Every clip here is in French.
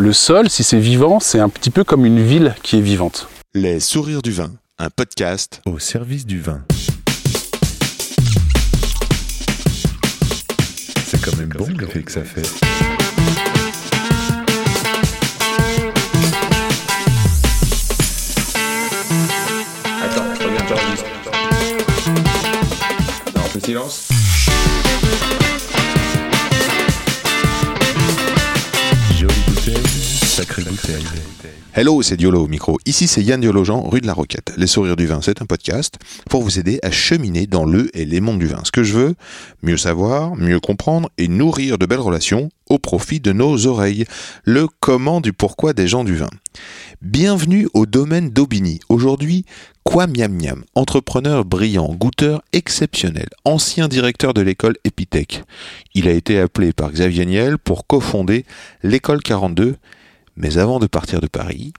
Le sol, si c'est vivant, c'est un petit peu comme une ville qui est vivante. Les sourires du vin, un podcast au service du vin. C'est quand même bon l'effet que ça fait. Attends, je reviens, j'enregistre. Non, on fait silence. Sacrée bouteille. Hello, c'est Diolo au micro. Ici, c'est Yann Diologen, rue de la Roquette. Les sourires du vin, c'est un podcast pour vous aider à cheminer dans le et les mondes du vin. Ce que je veux, mieux savoir, mieux comprendre et nourrir de belles relations au profit de nos oreilles. Le comment du pourquoi des gens du vin. Bienvenue au domaine d'Aubigny. Aujourd'hui, Quoi Miam Miam, entrepreneur brillant, goûteur exceptionnel, ancien directeur de l'école Epitech. Il a été appelé par Xavier Niel pour cofonder l'école 42 mais avant de partir de Paris,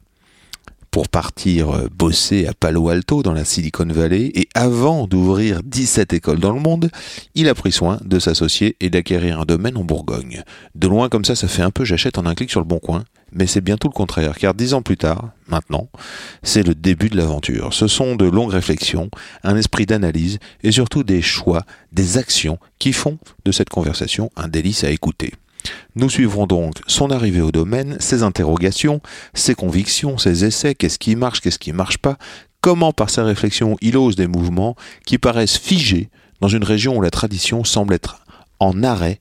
pour partir euh, bosser à Palo Alto dans la Silicon Valley, et avant d'ouvrir 17 écoles dans le monde, il a pris soin de s'associer et d'acquérir un domaine en Bourgogne. De loin comme ça, ça fait un peu j'achète en un clic sur le bon coin, mais c'est bien tout le contraire, car dix ans plus tard, maintenant, c'est le début de l'aventure. Ce sont de longues réflexions, un esprit d'analyse et surtout des choix, des actions qui font de cette conversation un délice à écouter. Nous suivrons donc son arrivée au domaine, ses interrogations, ses convictions, ses essais, qu'est-ce qui marche, qu'est-ce qui marche pas, comment par ses réflexions il ose des mouvements qui paraissent figés dans une région où la tradition semble être en arrêt,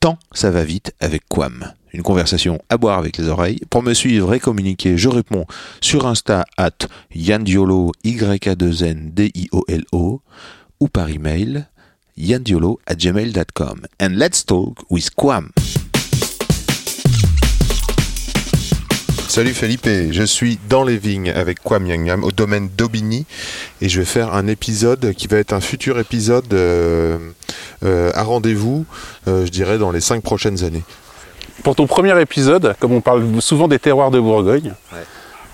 tant ça va vite avec Quam. Une conversation à boire avec les oreilles. Pour me suivre et communiquer, je réponds sur Insta at yandiolo, y a 2 n d i o l o ou par email yandiolo at gmail.com. And let's talk with Quam. Salut Felipe, je suis dans les vignes avec Kwam Yang Yang au domaine d'Aubigny et je vais faire un épisode qui va être un futur épisode euh, euh, à rendez-vous, euh, je dirais, dans les cinq prochaines années. Pour ton premier épisode, comme on parle souvent des terroirs de Bourgogne, Ouais.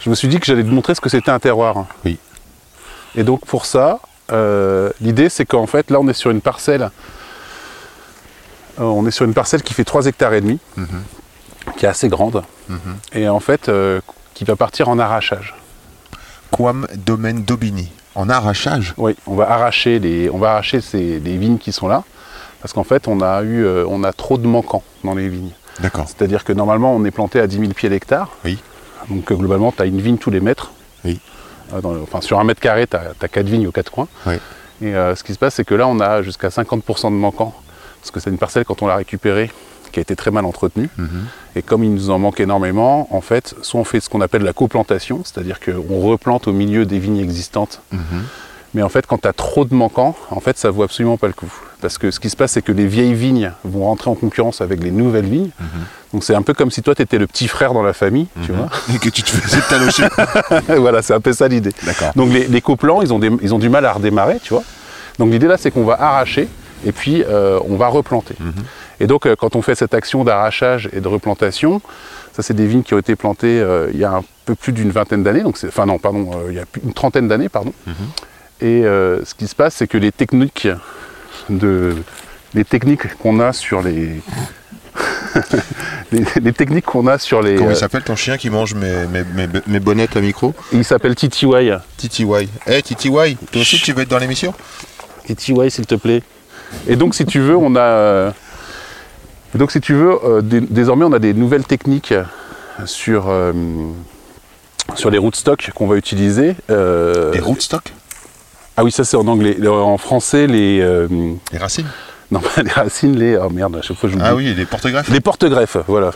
je me suis dit que j'allais te montrer ce que c'était un terroir. Oui. Et donc pour ça, euh, l'idée c'est qu'en fait là on est sur une parcelle, euh, on est sur une parcelle qui fait 3 hectares et demi, qui est assez grande, et en fait euh, qui va partir en arrachage. Kwam domaine d'Aubigny, en arrachage. Oui, on va arracher les, on va arracher ces, les vignes qui sont là, parce qu'en fait on a eu, on a trop de manquants dans les vignes. D'accord. C'est-à-dire que normalement on est planté à 10 000 pieds l'hectare. Oui. Donc globalement tu as une vigne tous les mètres. Oui. Dans le- enfin sur un mètre carré tu as, 4 vignes aux quatre coins. Oui. Et euh, ce qui se passe c'est que là on a jusqu'à 50% de manquants. Parce que c'est une parcelle quand on l'a récupérée qui a été très mal entretenue. Et comme il nous en manque énormément, en fait, soit on fait ce qu'on appelle la coplantation, c'est-à-dire qu'on replante au milieu des vignes existantes. Mais en fait, quand tu as trop de manquants, en fait, ça vaut absolument pas le coup. Parce que ce qui se passe, c'est que les vieilles vignes vont rentrer en concurrence avec les nouvelles vignes. Donc c'est un peu comme si toi, tu étais le petit frère dans la famille, tu vois. Et que tu te faisais talocher. voilà, c'est un peu ça l'idée. Donc les, les coplants, ils ont, des- ils ont du mal à redémarrer, tu vois. Donc l'idée là, c'est qu'on va arracher et puis euh, on va replanter. Et donc euh, quand on fait cette action d'arrachage et de replantation, ça c'est des vignes qui ont été plantées euh, il y a un peu plus d'une vingtaine d'années, donc enfin non, pardon, il y a une trentaine d'années, pardon. Et euh, ce qui se passe, c'est que les techniques de, les techniques qu'on a sur les, les, les techniques qu'on a sur les, Comment euh, il s'appelle ton chien qui mange mes, mes, mes, mes bonnettes à micro il s'appelle TTY. TTY. Eh TTY, toi aussi tu veux être dans l'émission? Et TY, s'il te plaît. Et donc, si tu veux, on a. euh, donc, si tu veux, euh, dé- désormais, on a des nouvelles techniques sur, euh, sur les rootstocks qu'on va utiliser. Euh, Les rootstocks? Ah oui, ça c'est en anglais. Euh, En français, les. euh, Les racines non, pas les racines, les. Oh merde, à chaque fois j'oublie. Ah oui, les porte-greffes Les porte-greffes, voilà.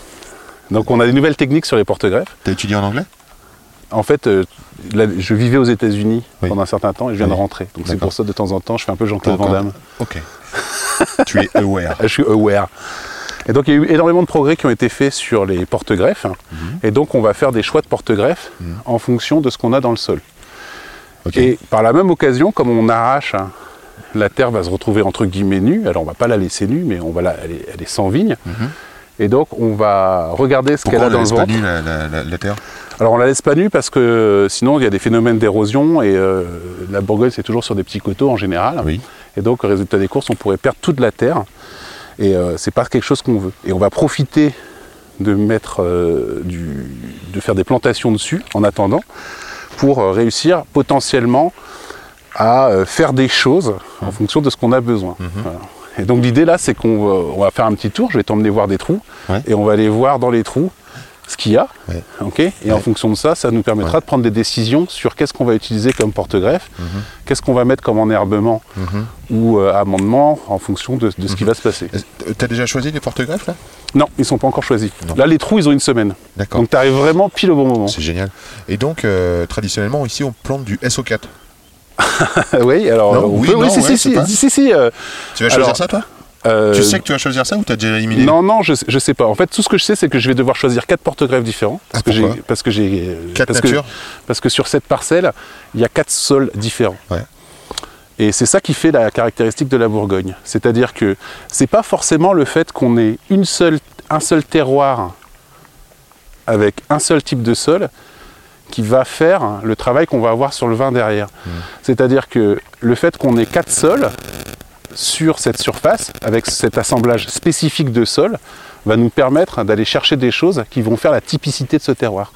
Donc, on a des nouvelles techniques sur les porte-greffes. T'as étudié en anglais? En fait, euh, là, je vivais aux États-Unis Oui. pendant un certain temps et je viens de rentrer. Donc, c'est pour ça, de temps en temps, je fais un peu Jean-Claude Van Encore. Damme. Ok. tu es aware. Je suis aware. Et donc il y a eu énormément de progrès qui ont été faits sur les porte-greffes. Et donc on va faire des choix de porte-greffes en fonction de ce qu'on a dans le sol. Et par la même occasion, comme on arrache, hein, la terre va se retrouver entre guillemets nue. Alors on va pas la laisser nue, mais on va la, elle, est, elle est sans vigne. Et donc on va regarder ce qu'elle Pourquoi a on dans laisse le pas ventre. nue la, la, la, la terre? Alors on la laisse pas nue parce que sinon il y a des phénomènes d'érosion et euh, la Bourgogne c'est toujours sur des petits coteaux en général. Oui. Et donc résultat des courses on pourrait perdre toute la terre et euh, c'est pas quelque chose qu'on veut. Et on va profiter de mettre euh, du, de faire des plantations dessus en attendant pour euh, réussir potentiellement à euh, faire des choses en fonction de ce qu'on a besoin. Voilà. Et donc l'idée là, c'est qu'on va, on va faire un petit tour. Je vais t'emmener voir des trous Ouais. et on va aller voir dans les trous ce qu'il y a. Ouais. et en fonction de ça, ça nous permettra de prendre des décisions sur qu'est-ce qu'on va utiliser comme porte-greffe, qu'est-ce qu'on va mettre comme enherbement ou euh, amendement en fonction de, de ce qui va se passer. Est-ce- T'as déjà choisi les porte-greffes là? Non, ils sont pas encore choisis. Non. Là, les trous, ils ont une semaine. D'accord. Donc tu arrives vraiment pile au bon moment. C'est génial. Et donc, euh, traditionnellement, ici, on plante du SO4. oui, alors Non, euh, on oui, peut- non, si, si, si, pas- si, si, si, euh, Tu vas choisir Alors, ça, toi? Euh, Tu sais que tu vas choisir ça ou t'as déjà éliminé Non, non, je, je sais pas. En fait, tout ce que je sais, c'est que je vais devoir choisir quatre porte-greffes différents. Parce Ah, que pourquoi j'ai, parce que j'ai, euh, Quatre parce que, natures parce que sur cette parcelle, il y a quatre sols différents. Ouais. Et c'est ça qui fait la caractéristique de la Bourgogne. C'est-à-dire que c'est pas forcément le fait qu'on ait une seule, un seul terroir avec un seul type de sol qui va faire le travail qu'on va avoir sur le vin derrière. C'est-à-dire que le fait qu'on ait quatre sols sur cette surface, avec cet assemblage spécifique de sol, va nous permettre d'aller chercher des choses qui vont faire la typicité de ce terroir.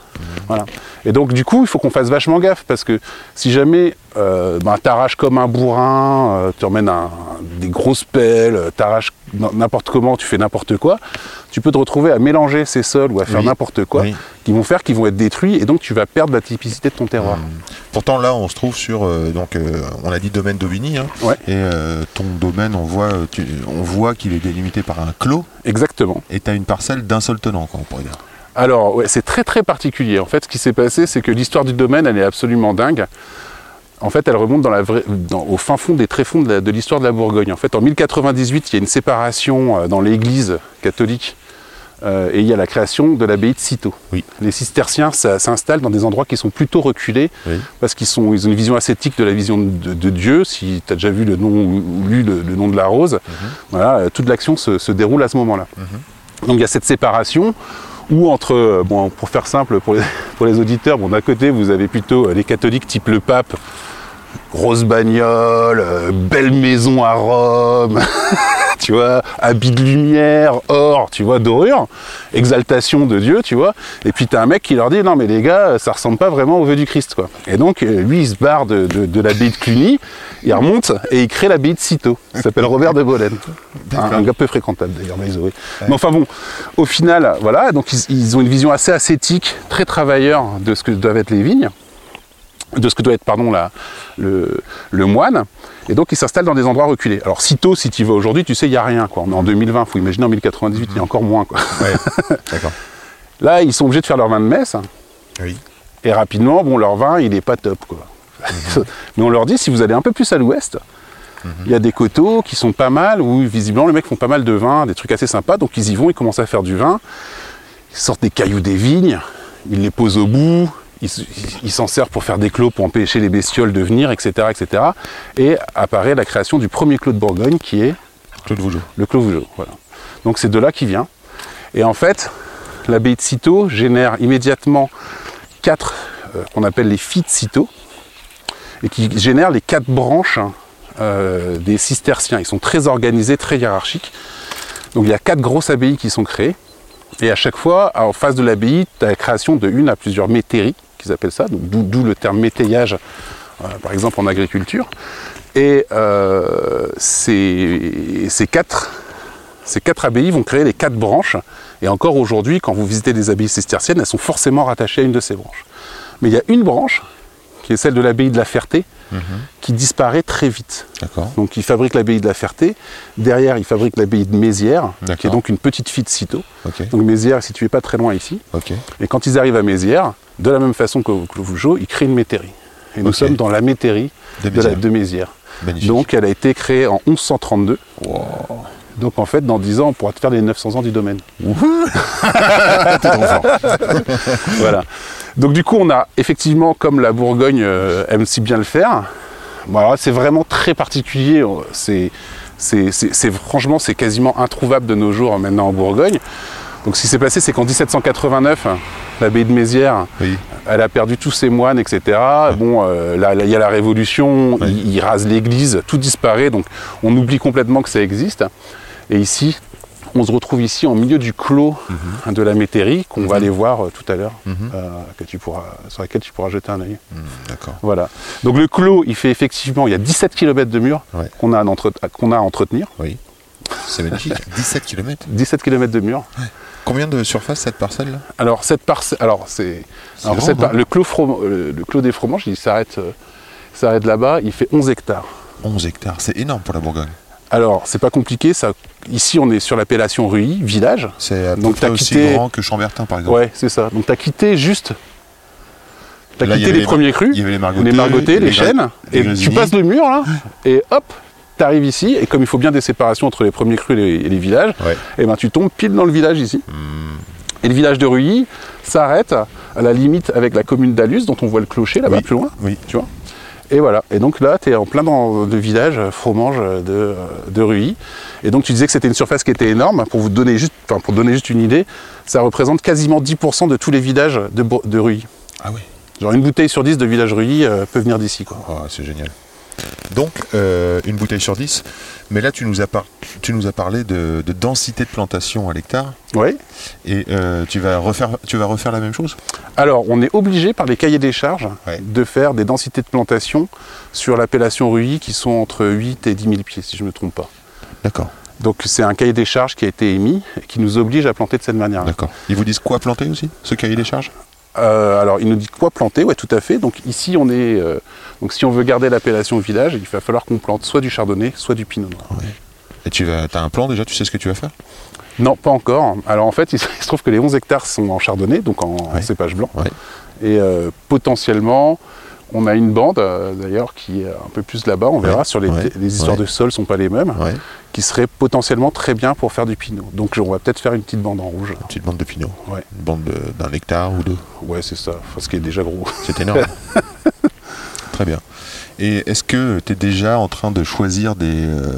Voilà. Et donc du coup, il faut qu'on fasse vachement gaffe parce que si jamais euh, ben, t'arraches comme un bourrin, euh, tu emmènes un- des grosses pelles, euh, t'arraches n'importe comment, tu fais n'importe quoi, tu peux te retrouver à mélanger ces sols ou à faire Oui. n'importe quoi, Oui. qui vont faire qu'ils vont être détruits et donc tu vas perdre la typicité de ton terroir. Pourtant, là, on se trouve sur, euh, donc, on a dit domaine d'Aubigny, hein, Ouais. et ton domaine, on voit, tu- on voit qu'il est délimité par un clos, Exactement. et tu as une parcelle d'un seul tenant, quoi, on pourrait dire. Alors, ouais, c'est très très particulier. En fait, ce qui s'est passé, c'est que l'histoire du domaine, elle est absolument dingue. En fait, elle remonte dans la vraie- dans- au fin fond des tréfonds de l'histoire de, la Bourgogne. En fait, en 1098, il y a une séparation euh, dans l'Église catholique euh, et il y a la création de l'abbaye de Cîteaux. Oui. Les cisterciens s'installent dans des endroits qui sont plutôt reculés Oui. parce qu'ils ils ont une vision ascétique de la vision de, de Dieu. Si tu as déjà vu le nom ou lu le, le nom de la rose, voilà, euh, toute l'action se, se déroule à ce moment-là. Donc il y a cette séparation où entre, euh, bon, pour faire simple pour les, pour les auditeurs, bon, d'un côté vous avez plutôt euh, les catholiques type le pape, grosse bagnole, euh, belle maison à Rome, tu vois, habit de lumière, or, tu vois, dorure, exaltation de Dieu, tu vois. Et puis t'as un mec qui leur dit non mais les gars, ça ressemble pas vraiment au vœu du Christ, quoi. Et donc euh, lui il se barre de, de, de l'abbaye de Cluny, il remonte et il crée l'abbaye de Cîteaux. Il s'appelle Robert de Bolène. Un, un gars peu fréquentable d'ailleurs, the way. Mais enfin bon, au final, voilà, donc ils, ils ont une vision assez ascétique, très travailleur de ce que doivent être les vignes de ce que doit être pardon, la, le, le moine. Et donc, ils s'installent dans des endroits reculés. Alors, sitôt, si tu y vas aujourd'hui, tu sais, il n'y a rien. Quoi. On est en 2020, il faut imaginer en 1098, il y a encore moins. Quoi. Ouais, d'accord. Là, ils sont obligés de faire leur vin de messe. Oui. Et rapidement, bon, leur vin, il n'est pas top. Quoi. Mais on leur dit, si vous allez un peu plus à l'ouest, il y a des coteaux qui sont pas mal, où visiblement, les mecs font pas mal de vin, des trucs assez sympas. Donc, ils y vont, ils commencent à faire du vin. Ils sortent des cailloux des vignes, ils les posent au bout, ils s'en servent pour faire des clos, pour empêcher les bestioles de venir, etc., etc. Et apparaît la création du premier clos de Bourgogne, qui est Claude Vougeot. le clos Vougeot. Voilà. Donc c'est de là qu'il vient. Et en fait, l'abbaye de Cîteaux génère immédiatement quatre, euh, qu'on appelle les filles de Cîteaux, et qui génèrent les quatre branches hein, euh, des cisterciens. Ils sont très organisés, très hiérarchiques. Donc il y a quatre grosses abbayes qui sont créées. Et à chaque fois, en face de l'abbaye, tu as la création de une à plusieurs métairies, qu'ils appellent ça, d'où le terme métayage, euh, par exemple en agriculture. Et euh, ces, ces quatre, ces quatre abbayes vont créer les quatre branches. Et encore aujourd'hui, quand vous visitez des abbayes cisterciennes, elles sont forcément rattachées à une de ces branches. Mais il y a une branche, qui est celle de l'abbaye de la Ferté, qui disparaît très vite. Donc ils fabriquent l'abbaye de la Ferté. Derrière, ils fabriquent l'abbaye de Mézières, qui est donc une petite fille de Cîteaux. Ok. Donc Mézières est située pas très loin ici. Et quand ils arrivent à Mézières, de la même façon que que Vougeot, ils créent une métairie. Et nous sommes dans la métairie De de, la- de Mézières. Magnifique. Donc elle a été créée en 1132. Donc en fait, dans 10 ans, on pourra te faire les 900 ans du domaine. voilà. Donc du coup, on a effectivement, comme la Bourgogne euh, aime si bien le faire, c'est vraiment très particulier. C'est, c'est, franchement, c'est quasiment introuvable de nos jours maintenant en Bourgogne. Donc ce qui s'est passé, c'est qu'en 1789, l'abbaye de Mézières, Oui. elle a perdu tous ses moines, etc. Bon, euh, il y a la Révolution, Ouais. ils, ils rasent l'église, tout disparaît, donc on oublie complètement que ça existe. Et ici, on se retrouve ici en milieu du clos Mhm. de la métairie qu'on va aller voir euh, tout à l'heure, euh, tu pourras, sur laquelle tu pourras jeter un œil. D'accord. Voilà. Donc le clos, il fait effectivement, il y a 17 km de murs Ouais. qu'on a, à a entretenir. Oui. C'est magnifique. 17 km. 17 km de murs. Combien de surface cette parcelle là? Alors cette parcelle, alors c'est, par- le clos Froment- euh, le clos des Fromanges, il s'arrête, euh, s'arrête là-bas. Il fait 11 hectares. 11 hectares, c'est énorme pour la Bourgogne. Alors c'est pas compliqué. Ça, ici on est sur l'appellation Ruy, village. C'est peu Donc, près t'as aussi quitté- grand que Chambertin par exemple. Ouais, c'est ça. Donc tu as quitté juste. As y quitté les, premiers crus, Il y avait les margotés, les margotés, les chênes, les et tu passes le mur là, et hop, tu arrives ici, et comme il faut bien des séparations entre les premiers crus et les, et les villages, Ouais. et ben tu tombes pile dans le village ici. Et le village de Ruilly s'arrête à la limite avec la commune d'Alus, dont on voit le clocher là-bas Oui. plus loin, Oui. tu vois. Et voilà. Et donc là, tu es en plein dans le village Fromange de, de Ruilly. Et donc tu disais que c'était une surface qui était énorme. Pour vous donner juste, enfin, pour donner juste une idée, ça représente quasiment 10% de tous les villages de, de Ruilly. Ah oui. Genre une bouteille sur 10 de village Ruilly euh, peut venir d'ici. quoi. Oh, c'est génial. Donc, euh, une bouteille sur 10. Mais là, tu nous as, par- tu nous as parlé de, de densité de plantation à l'hectare. Ouais. Et euh, tu, vas refaire, tu vas refaire la même chose? Alors, on est obligé par les cahiers des charges Ouais. de faire des densités de plantation sur l'appellation Ruilly qui sont entre 8 et 10 000 pieds, si je ne me trompe pas. D'accord. Donc, c'est un cahier des charges qui a été émis et qui nous oblige à planter de cette manière-là. D'accord. Ils vous disent quoi planter aussi Ce cahier des charges? Euh, alors, il nous dit quoi planter Ouais, tout à fait. Donc, ici, on est. euh, donc, si on veut garder l'appellation village, il va falloir qu'on plante soit du chardonnay, soit du pinot noir. Et tu vas, as un plan déjà Tu sais ce que tu vas faire? Non, pas encore. Alors, en fait, il se trouve que les 11 hectares sont en chardonnay, donc en, cépage blanc. Ouais. Et euh, potentiellement, on a une bande, euh, d'ailleurs, qui est un peu plus là-bas, on verra, sur les, Ouais. les histoires Ouais. de sol sont pas les mêmes, qui serait potentiellement très bien pour faire du pinot. Donc, on va peut-être faire une petite bande en rouge. Une petite bande de pinot. Une bande de- d'un hectare ou deux. Ouais, c'est ça, enfin, ce qui est déjà gros. C'est énorme. Très bien. Et est-ce que tu es déjà en train de choisir des, euh,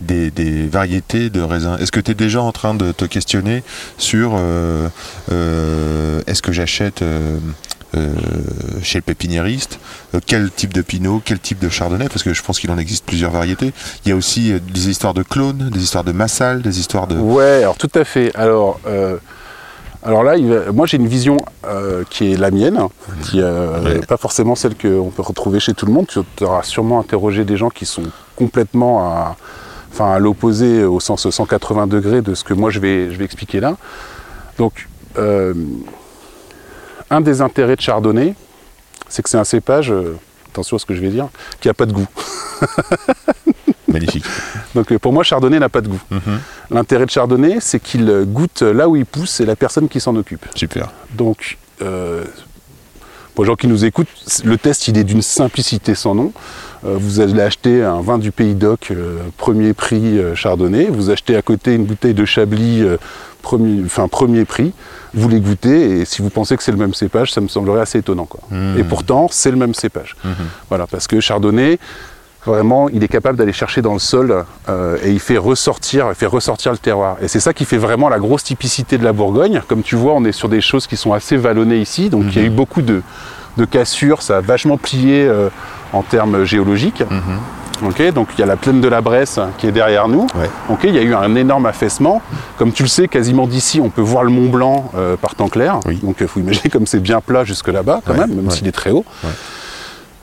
des, des variétés de raisins? Est-ce que tu es déjà en train de te questionner sur euh, est-ce que j'achète chez le pépiniériste euh, quel type de pinot, quel type de chardonnay Parce que je pense qu'il en existe plusieurs variétés. Il y a aussi euh, des histoires de clones, des histoires de massal, des histoires de... Ouais, alors tout à fait. Alors, euh, alors là, moi j'ai une vision euh, qui est la mienne, qui euh, Ouais. pas forcément celle qu'on peut retrouver chez tout le monde. Tu auras sûrement interrogé des gens qui sont complètement à, enfin, à l'opposé au sens 180 degrés de ce que moi je vais, je vais expliquer là. Donc, euh, un des intérêts de Chardonnay, c'est que c'est un cépage, euh, attention à ce que je vais dire, qui n'a pas de goût. Magnifique. Donc euh, pour moi, Chardonnay n'a pas de goût. Mhm. L'intérêt de Chardonnay, c'est qu'il euh, goûte là où il pousse et la personne qui s'en occupe. Super. Donc, euh, pour les gens qui nous écoutent, le test, il est d'une simplicité sans nom. Euh, vous allez acheter un vin du Pays d'Oc, euh, premier prix Chardonnay. Vous achetez à côté une bouteille de Chablis, premier, enfin, premier prix. Vous les goûtez et si vous pensez que c'est le même cépage, ça me semblerait assez étonnant. Quoi. Mhm. Et pourtant, c'est le même cépage. Mhm. Voilà, parce que Chardonnay, vraiment, il est capable d'aller chercher dans le sol euh, et il fait ressortir, il fait ressortir le terroir. Et c'est ça qui fait vraiment la grosse typicité de la Bourgogne. Comme tu vois, on est sur des choses qui sont assez vallonnées ici, donc il y a eu beaucoup de, de cassures, ça a vachement plié euh, en termes géologiques. Ok, donc il y a la plaine de la Bresse qui est derrière nous. Ouais. Il y a eu un énorme affaissement. Comme tu le sais, quasiment d'ici, on peut voir le Mont Blanc euh, par temps clair. Oui. Donc il faut imaginer comme c'est bien plat jusque là-bas, quand Ouais, même, même ouais. s'il est très haut.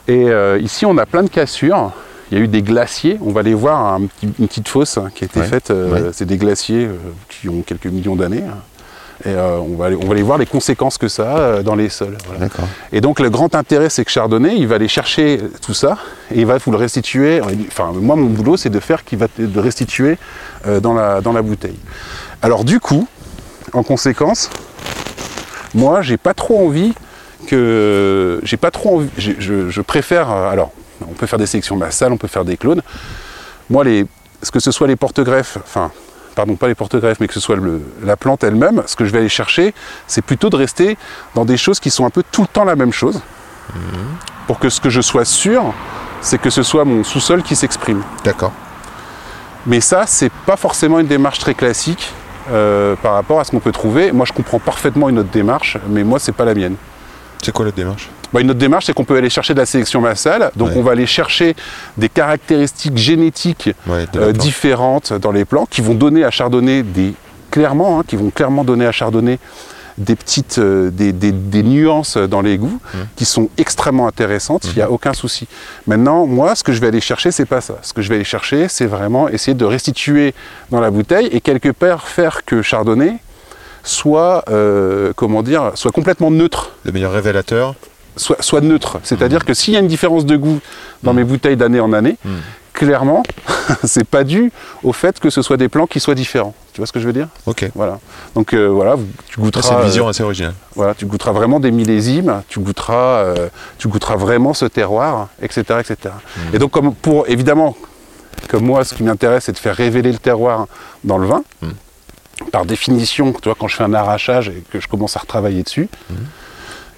Et euh, ici, on a plein de cassures. Il y a eu des glaciers. On va aller voir un une petite fosse qui a été faite. euh. C'est des glaciers euh, qui ont quelques millions d'années. Et euh, on, va aller, on va aller voir les conséquences que ça a euh, dans les sols. voilà. Et donc le grand intérêt, c'est que Chardonnay, il va aller chercher tout ça et il va vous le restituer. Enfin, moi, mon boulot, c'est de faire qu'il va le restituer euh, dans, la, dans la bouteille. Alors du coup, en conséquence, moi, j'ai pas trop envie que j'ai pas trop envie. Je, je préfère. Alors, on peut faire des sélections massales, on peut faire des clones. Moi, les, ce que ce soit les porte-greffes, enfin, pardon, pas les porte-greffes, mais que ce soit le- la plante elle-même, ce que je vais aller chercher, c'est plutôt de rester dans des choses qui sont un peu tout le temps la même chose, pour que ce que je sois sûr, c'est que ce soit mon sous-sol qui s'exprime. D'accord. Mais ça, c'est pas forcément une démarche très classique euh, par rapport à ce qu'on peut trouver. Moi, je comprends parfaitement une autre démarche, mais moi, c'est pas la mienne. C'est quoi la démarche? Bah, une autre démarche, c'est qu'on peut aller chercher de la sélection massale. Donc, Ouais. on va aller chercher des caractéristiques génétiques Ouais, euh, différentes dans les plants qui vont donner à Chardonnay des clairement, hein, qui vont clairement donner à Chardonnay des petites, euh, des, des- des nuances dans les goûts Mmh. qui sont extrêmement intéressantes. Il n'y a aucun souci. Maintenant, moi, ce que je vais aller chercher, c'est pas ça. Ce que je vais aller chercher, c'est vraiment essayer de restituer dans la bouteille et quelque part faire que Chardonnay soit, euh, comment dire, soit complètement neutre Le meilleur révélateur. Soit, soit neutre. C'est-à-dire que s'il y a une différence de goût dans mes bouteilles d'année en année, Mm. clairement, c'est pas dû au fait que ce soit des plants qui soient différents. Tu vois ce que je veux dire? Ok. Voilà. Donc euh, voilà, tu goûteras. C'est une vision euh, assez originale. voilà, tu goûteras vraiment des millésimes, tu goûteras, euh, tu goûteras vraiment ce terroir, etc., etc. Mm. Et donc comme pour évidemment, comme moi, ce qui m'intéresse, c'est de faire révéler le terroir dans le vin. Par définition, tu vois, quand je fais un arrachage et que je commence à retravailler dessus,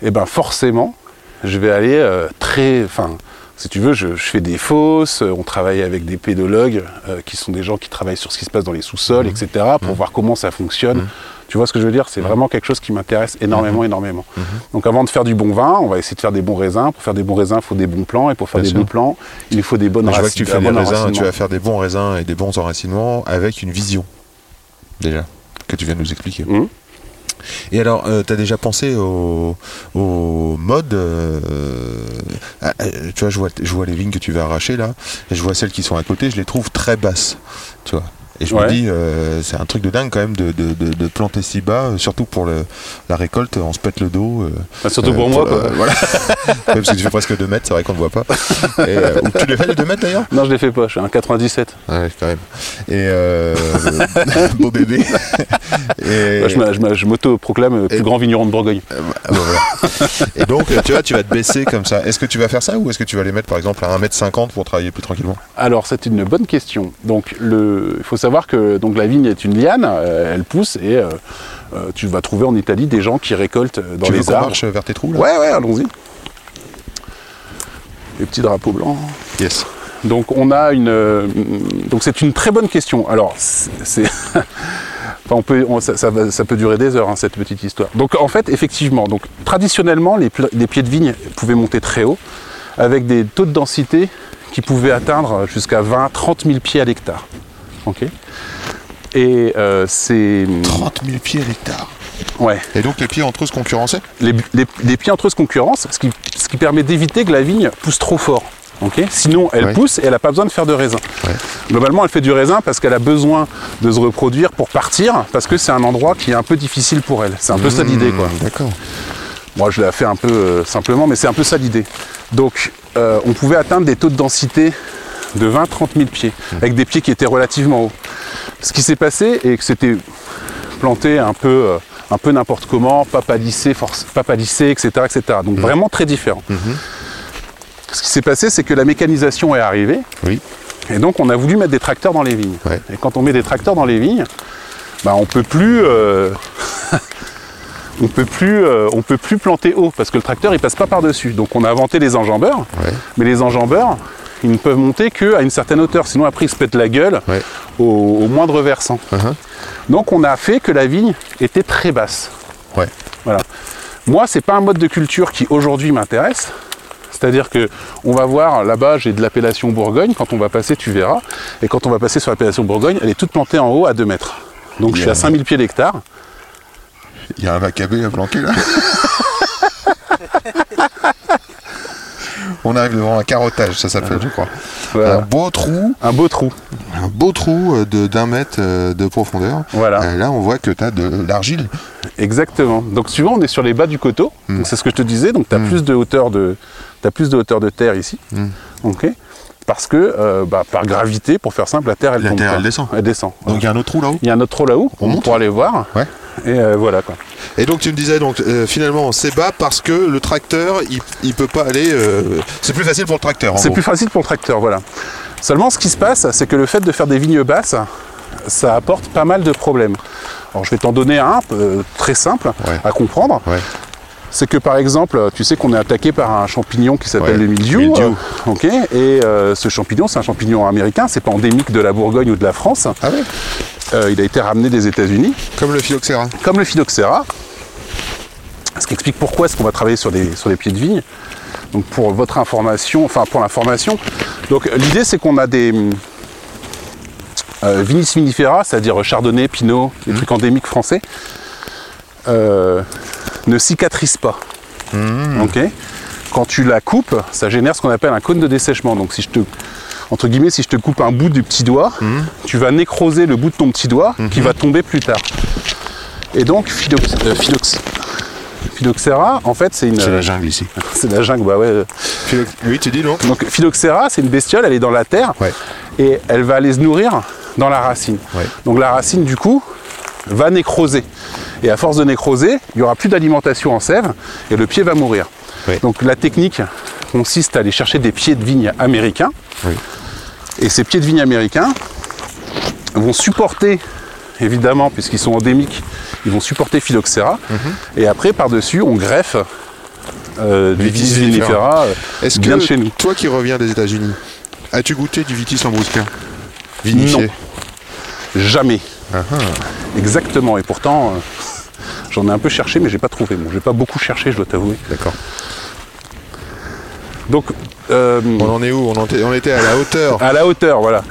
et ben forcément, je vais aller euh, très, enfin, si tu veux, je, je fais des fosses. euh, On travaille avec des pédologues euh, qui sont des gens qui travaillent sur ce qui se passe dans les sous-sols, Mm. etc., pour voir comment ça fonctionne. Tu vois ce que je veux dire? C'est vraiment quelque chose qui m'intéresse énormément, énormément. Donc avant de faire du bon vin, on va essayer de faire des bons raisins. Pour faire des bons raisins, il faut des bons plants. Et pour faire Bien des sûr. bons plants, il faut des bonnes Je vois que tu fais des raisins, tu vas faire des bons raisins et des bons enracinements avec une vision. Déjà. Que tu viens de nous expliquer. Et alors, tu as déjà pensé au, au mode euh, euh, Tu vois, je vois, je vois les vignes que tu vas arracher là, et je vois celles qui sont à côté, je les trouve très basses. Tu vois. Et je me dis, euh, c'est un truc de dingue quand même de, de- de- de planter si bas, euh, surtout pour le- la récolte, on se pète le dos. euh, Enfin, surtout euh, pour moi. euh, quoi. voilà. Ouais, parce que tu fais presque 2 mètres, c'est vrai qu'on ne voit pas. Et, euh, ou tu les fais les 2 mètres d'ailleurs? Non, je les fais pas. Je suis un 97. Ouais, quand même. Et euh, beau bébé. Et, Bah, je m'a- je m'a- je m'auto-proclame le plus Et- grand vigneron de Bourgogne. Ah bah voilà. Et donc, tu vois, tu vas te baisser comme ça. Est-ce que tu vas faire ça ou est-ce que tu vas les mettre par exemple à 1m50 pour travailler plus tranquillement? Alors, c'est une bonne question. Donc, le- il faut savoir que donc, la vigne est une liane, euh, elle pousse et euh, euh, tu vas trouver en Italie des gens qui récoltent euh, dans Tu veux les qu'on arbres. marche vers tes trous là? Ouais, ouais, allons-y. Les petits drapeaux blancs. Yes. Donc on a une, euh, donc c'est une très bonne question. Alors c'est- enfin, on peut, on- ça, ça va- ça peut durer des heures hein, cette petite histoire. Donc en fait effectivement, donc traditionnellement les, pieds de vigne pouvaient monter très haut, avec des taux de densité qui pouvaient atteindre jusqu'à 20-30 000 pieds à l'hectare. Ok. Et euh, c'est 30 000 pieds à l'hectare. ouais. Et donc les pieds entre eux se concurrençaient? Les, les- les pieds entre eux se concurrencent, ce qui, ce qui permet d'éviter que la vigne pousse trop fort. Sinon, elle Ouais. pousse et elle n'a pas besoin de faire de raisin. Ouais. Globalement, elle fait du raisin parce qu'elle a besoin de se reproduire pour partir, parce que c'est un endroit qui est un peu difficile pour elle. C'est un peu ça l'idée, quoi. Mmh, D'accord. Moi, je l'ai fait un peu euh, simplement, mais c'est un peu ça l'idée. Donc, euh, on pouvait atteindre des taux de densité de 20-30 000 pieds, avec des pieds qui étaient relativement hauts. Ce qui s'est passé, et que c'était planté un peu, euh, un peu n'importe comment, pas palissé, force, pas palissé, etc., etc. Donc vraiment très différent. Ce qui s'est passé, c'est que la mécanisation est arrivée, Oui. et donc on a voulu mettre des tracteurs dans les vignes. Ouais. Et quand on met des tracteurs dans les vignes, bah, on peut plus. euh, On peut, plus, euh, on peut plus planter haut parce que le tracteur il passe pas par dessus. Donc on a inventé les enjambeurs, Ouais. mais les enjambeurs ils ne peuvent monter qu'à une certaine hauteur, sinon après ils se pètent la gueule Ouais. au, au moindre versant. Uh-huh. Donc on a fait que la vigne était très basse. Ouais. Voilà. Moi, c'est pas un mode de culture qui aujourd'hui m'intéresse. C'est-à-dire que on va voir là-bas, j'ai de l'appellation Bourgogne. Quand on va passer, tu verras. Et quand on va passer sur l'appellation Bourgogne, elle est toute plantée en haut à 2 mètres. Donc je suis à 5000 pieds l'hectare. Il y a un macabé à planquer là. On arrive devant un carottage, ça s'appelle, je crois. Voilà. Un beau trou, Un beau trou. un beau trou euh, de d'un mètre euh, de profondeur. Voilà. Euh, là, on voit que tu as de l'argile. Exactement. Donc souvent on est sur les bas du coteau. Hmm. Donc, C'est ce que je te disais. Donc tu as plus de hauteur de plus de hauteur de terre ici. Hmm. Ok. Parce que euh, bah, par gravité, pour faire simple, la terre elle La tombe terre, elle descend. Elle descend. Donc il y a un autre trou là-haut. Il y a un autre trou là-haut. On On, monte pourra aller voir. Ouais. Et euh, voilà quoi. Et donc tu me disais donc euh, finalement c'est bas parce que le tracteur il, il peut pas aller. c'est plus facile pour le tracteur. C'est plus facile pour le tracteur, voilà. Seulement, ce qui se passe, c'est que le fait de faire des vignes basses, ça apporte pas mal de problèmes. Alors, je vais t'en donner un euh, très simple Ouais. à comprendre. Ouais. C'est que par exemple, tu sais qu'on est attaqué par un champignon qui s'appelle Ouais, le mildiou. mildiou. euh, ok. Et euh, ce champignon, c'est un champignon américain. C'est pas endémique de la Bourgogne ou de la France. Ah ouais. Euh, il a été ramené des États-Unis Comme le phylloxéra. comme le phylloxéra. Ce qui explique pourquoi est-ce qu'on va travailler sur des, sur des pieds de vigne. Donc pour votre information, enfin pour l'information. Donc l'idée c'est qu'on a des Vinis vinifera, c'est-à-dire Chardonnay, Pinot, les trucs endémiques français, euh, ne cicatrisent pas. Ok Quand tu la coupes, ça génère ce qu'on appelle un cône de dessèchement. Donc si je te entre guillemets, si je te coupe un bout du petit doigt, tu vas nécroser le bout de ton petit doigt qui va tomber plus tard. Et donc, Phyllox- euh, Phylloxera, en fait, c'est une. C'est la jungle ici. C'est la jungle, bah ouais. Oui, tu dis non Donc Phylloxera, c'est une bestiole, elle est dans la terre Ouais. et elle va aller se nourrir dans la racine. Ouais. Donc la racine, du coup, va nécroser. Et à force de nécroser, il n'y aura plus d'alimentation en sève et le pied va mourir. Donc la technique consiste à aller chercher des pieds de vigne américains. Oui. Et ces pieds de vigne américains vont supporter, évidemment, puisqu'ils sont endémiques, ils vont supporter Phylloxera. Et après, par-dessus, on greffe euh, du Vitis vinifera euh, Est-ce bien que de chez nous. toi qui reviens des États-Unis, as-tu goûté du Vitis lambrusquin Vinifié? Non. Jamais. Ah, ah. Exactement. Et pourtant, euh, j'en ai un peu cherché, mais j'ai pas trouvé. Bon, j'ai pas beaucoup cherché, je dois t'avouer. D'accord. Donc, euh, On en est où? On, en était, on était à la hauteur. à la hauteur, voilà.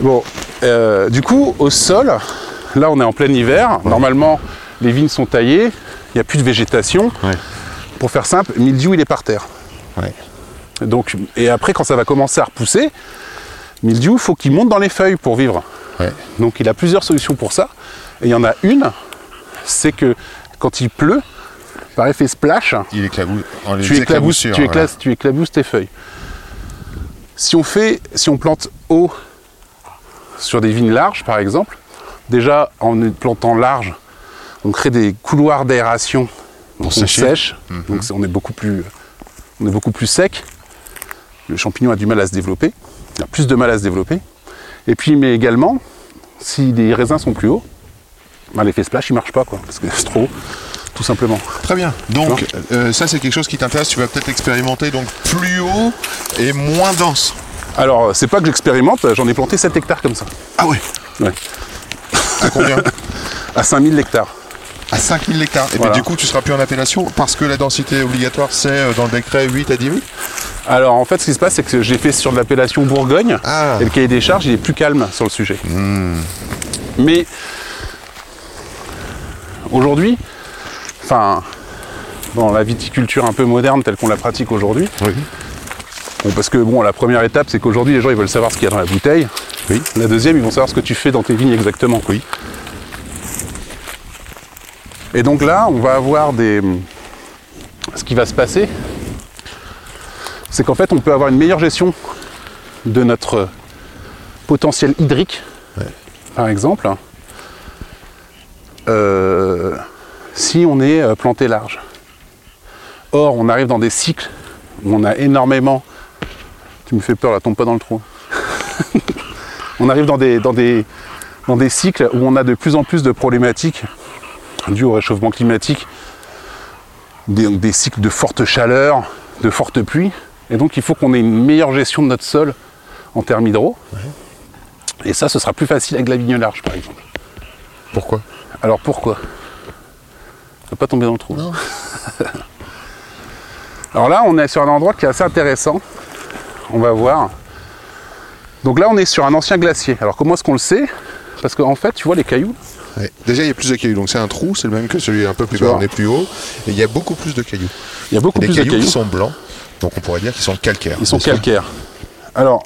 Bon, euh, du coup, au sol, là, on est en plein hiver. Normalement, les vignes sont taillées. Il n'y a plus de végétation. Ouais. Pour faire simple, mildiou, il est par terre. Ouais. Donc, et après, quand ça va commencer à repousser, mildiou, il faut qu'il monte dans les feuilles pour vivre. Donc il a plusieurs solutions pour ça. Et il y en a une, c'est que quand il pleut, par effet splash, Il tu éclabousses, éclaboussures, tu, voilà. éclases- tu éclabousses tes feuilles. Si on fait, si on plante haut sur des vignes larges, par exemple, déjà en plantant large, on crée des couloirs d'aération donc on sèche, donc on est beaucoup plus, on est beaucoup plus sec. Le champignon a du mal à se développer, il a plus de mal à se développer. Et puis, mais également, si les raisins sont plus hauts, ben, l'effet splash il marche pas quoi, parce que c'est trop haut, tout simplement. Très bien. Donc, euh, ça, c'est quelque chose qui t'intéresse. Tu vas peut-être expérimenter donc plus haut et moins dense. Alors, c'est pas que j'expérimente, j'en ai planté 7 hectares comme ça. Ah ouais Ouais. À combien À 5000 hectares. À 5000 hectares. Et Voilà. bien, du coup, tu seras plus en appellation parce que la densité obligatoire, c'est euh, dans le décret 8 à 10 000 Alors, en fait, ce qui se passe, c'est que j'ai fait sur de l'appellation Bourgogne, Ah. et le cahier des charges, il est plus calme sur le sujet. Mais, aujourd'hui, enfin, dans la viticulture un peu moderne telle qu'on la pratique aujourd'hui, Oui. bon, parce que bon, la première étape, c'est qu'aujourd'hui, les gens, ils veulent savoir ce qu'il y a dans la bouteille. Oui. La deuxième, ils vont savoir ce que tu fais dans tes vignes exactement. Oui. Et donc là, on va avoir des. Ce qui va se passer, c'est qu'en fait, on peut avoir une meilleure gestion de notre potentiel hydrique, par exemple, euh, si on est euh, planté large. Or, on arrive dans des cycles où on a énormément. Tu me fais peur, là, tombe pas dans le trou. on arrive dans des, dans, des, dans des cycles où on a de plus en plus de problématiques dues au réchauffement climatique, des, des cycles de forte chaleur, de forte pluie. Et donc il faut qu'on ait une meilleure gestion de notre sol en termes hydro. Et ça, ce sera plus facile avec de la vigne large, par exemple. Pourquoi? Alors pourquoi? Ne pas tomber dans le trou. Alors là, on est sur un endroit qui est assez intéressant. On va voir. Donc là, on est sur un ancien glacier. Alors comment est-ce qu'on le sait? Parce qu'en fait, tu vois les cailloux, Ouais. Déjà, il y a plus de cailloux. Donc, c'est un trou, c'est le même que celui un peu plus bas. On est plus haut. Et il y a beaucoup plus de cailloux. il y a beaucoup Des plus cailloux, de cailloux. qui sont blancs. Donc, on pourrait dire qu'ils sont calcaires. Ils sont calcaires. Alors,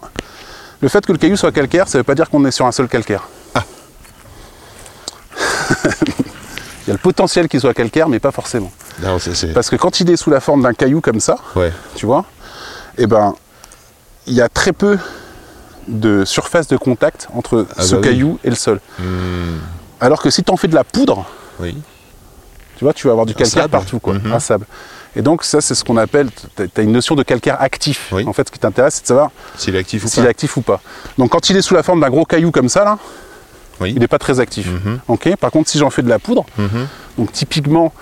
le fait que le caillou soit calcaire, ça ne veut pas dire qu'on est sur un sol calcaire. Il y a le potentiel qu'il soit calcaire, mais pas forcément. Non, Parce que quand il est sous la forme d'un caillou comme ça, Ouais. tu vois, eh ben, il y a très peu de surface de contact entre Ah ce bah oui. caillou et le sol. Hmm, Alors que si tu en fais de la poudre, Oui. tu vois, tu vas avoir du calcaire partout, quoi, Mhm. un sable. Et donc ça, c'est ce qu'on appelle, tu as une notion de calcaire actif. Oui. En fait, ce qui t'intéresse, c'est de savoir S'il est actif ou s'il pas. est actif ou pas. Donc quand il est sous la forme d'un gros caillou comme ça, là, Oui. il n'est pas très actif. Mhm. Ok. Par contre, si j'en fais de la poudre, Mhm. donc typiquement,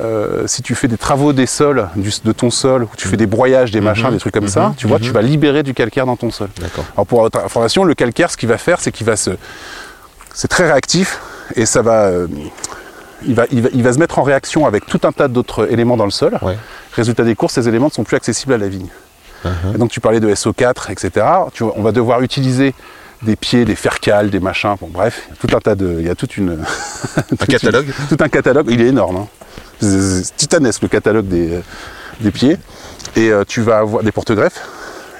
euh, si tu fais des travaux des sols, du- de ton sol, ou tu fais des broyages, des machins, des trucs comme ça, Mhm. tu vois, Mhm. tu vas libérer du calcaire dans ton sol. Alors pour votre information, le calcaire, ce qu'il va faire, c'est qu'il va se, c'est très réactif et ça va euh, il va, il, va, il va se mettre en réaction avec tout un tas d'autres éléments dans le sol. Ouais. Résultat des courses, ces éléments ne sont plus accessibles à la vigne. Uh-huh. Et donc tu parlais de SO4, etc. Tu vois, on va devoir utiliser des pieds, des fercales, des machins, bon bref, il y a tout un tas de. Il y a toute une. Un catalogue tout un catalogue, il est énorme. hein. C'est titanesque le catalogue des, des pieds. Et euh, tu vas avoir des porte-greffes.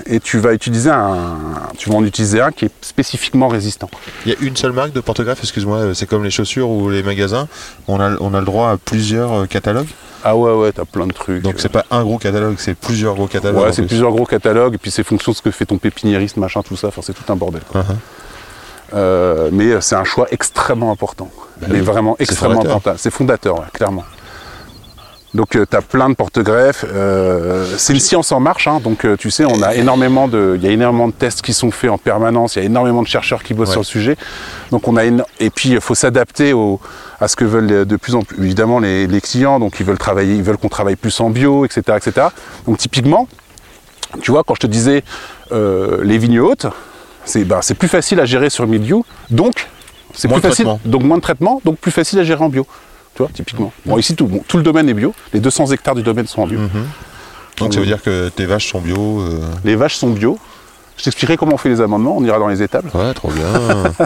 Et tu vas utiliser un. Tu vas en utiliser un qui est spécifiquement résistant. Il y a une seule marque de porte-greffe, excuse-moi, euh, c'est comme les chaussures ou les magasins. On a, on a le droit à plusieurs euh, catalogues? Ah ouais ouais, t'as plein de trucs. Donc c'est pas un gros catalogue, c'est plusieurs gros catalogues. Ouais, c'est plus. plusieurs gros catalogues, et puis c'est fonction de ce que fait ton pépiniériste, machin, tout ça, enfin c'est tout un bordel. quoi. Uh-huh. Euh, mais euh, c'est un choix extrêmement important. mais oui, vraiment c'est extrêmement fondateur. important. C'est fondateur, ouais, clairement. Donc tu as plein de porte-greffes. euh, c'est une science en marche, hein, donc euh, tu sais, on a énormément de, il y a énormément de tests qui sont faits en permanence. Il y a énormément de chercheurs qui bossent Ouais. sur le sujet. Donc on a et puis il faut s'adapter au- à ce que veulent de plus en plus évidemment les, les clients. Donc ils veulent travailler, ils veulent qu'on travaille plus en bio, etc., etc. Donc typiquement, tu vois, quand je te disais euh, les vignes hautes, c'est ben, c'est plus facile à gérer sur milieu, donc c'est Moins plus de facile, traitement. donc moins de traitement, donc plus facile à gérer en bio. Tu vois, typiquement. Bon, ici, tout, bon, tout le domaine est bio. Les 200 hectares du domaine sont en bio. Mhm. Donc ça veut dire que tes vaches sont bio. euh, Les vaches sont bio. Je t'expliquerai comment on fait les amendements. On ira dans les étables. Ouais, trop bien.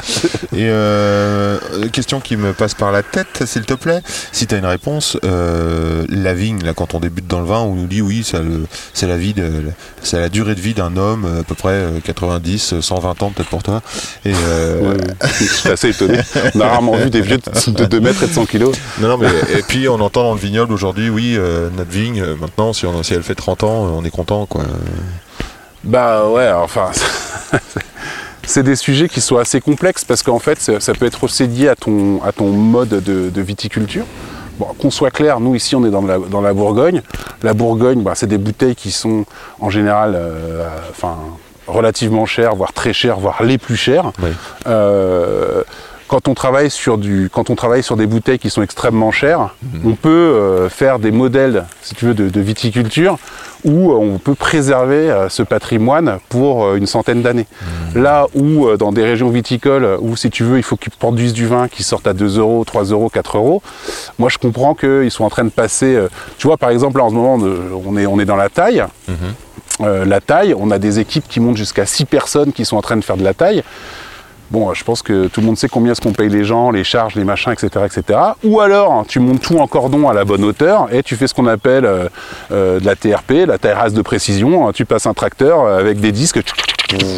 Et euh, euh, question qui me passe par la tête, s'il te plaît, si tu as une réponse, euh, la vigne, là, quand on débute dans le vin, on nous dit oui, c'est la vie, de, c'est la durée de vie d'un homme, à peu près euh, 90, 120 ans peut-être pour toi. Et euh, Ouais, je suis assez étonné. On a rarement vu des vieux de de 2 mètres et de 100 kilos. non, non, mais et puis on entend dans le vignoble aujourd'hui, oui, euh, notre vigne, euh, maintenant, si, on, si elle fait 30 ans, euh, on est content, quoi. Bah ouais, enfin, c'est des sujets qui sont assez complexes parce qu'en fait, ça, ça peut être aussi lié à ton, à ton mode de, de viticulture. Bon, qu'on soit clair, nous ici on est dans la, dans la Bourgogne. La Bourgogne, bah, c'est des bouteilles qui sont en général euh, enfin, relativement chères, voire très chères, voire les plus chères. Oui. Euh, quand on travaille sur du, quand on travaille sur des bouteilles qui sont extrêmement chères, on peut euh, faire des modèles, si tu veux, de, de viticulture où euh, on peut préserver euh, ce patrimoine pour euh, une centaine d'années. Là où dans des régions viticoles où si tu veux, il faut qu'ils produisent du vin qui sortent à 2 euros, 3 euros, 4 euros, moi je comprends qu'ils sont en train de passer. tu vois, par exemple, là en ce moment, on est, on est dans la taille. Euh, la taille, on a des équipes qui montent jusqu'à 6 personnes qui sont en train de faire de la taille. Bon, euh, je pense que tout le monde sait combien est-ce qu'on paye les gens, les charges, les machins, etc., etc. Ou alors, tu montes tout en cordon à la bonne hauteur et tu fais ce qu'on appelle euh, euh, de la TRP, la rase de précision. Tu passes un tracteur euh, avec des disques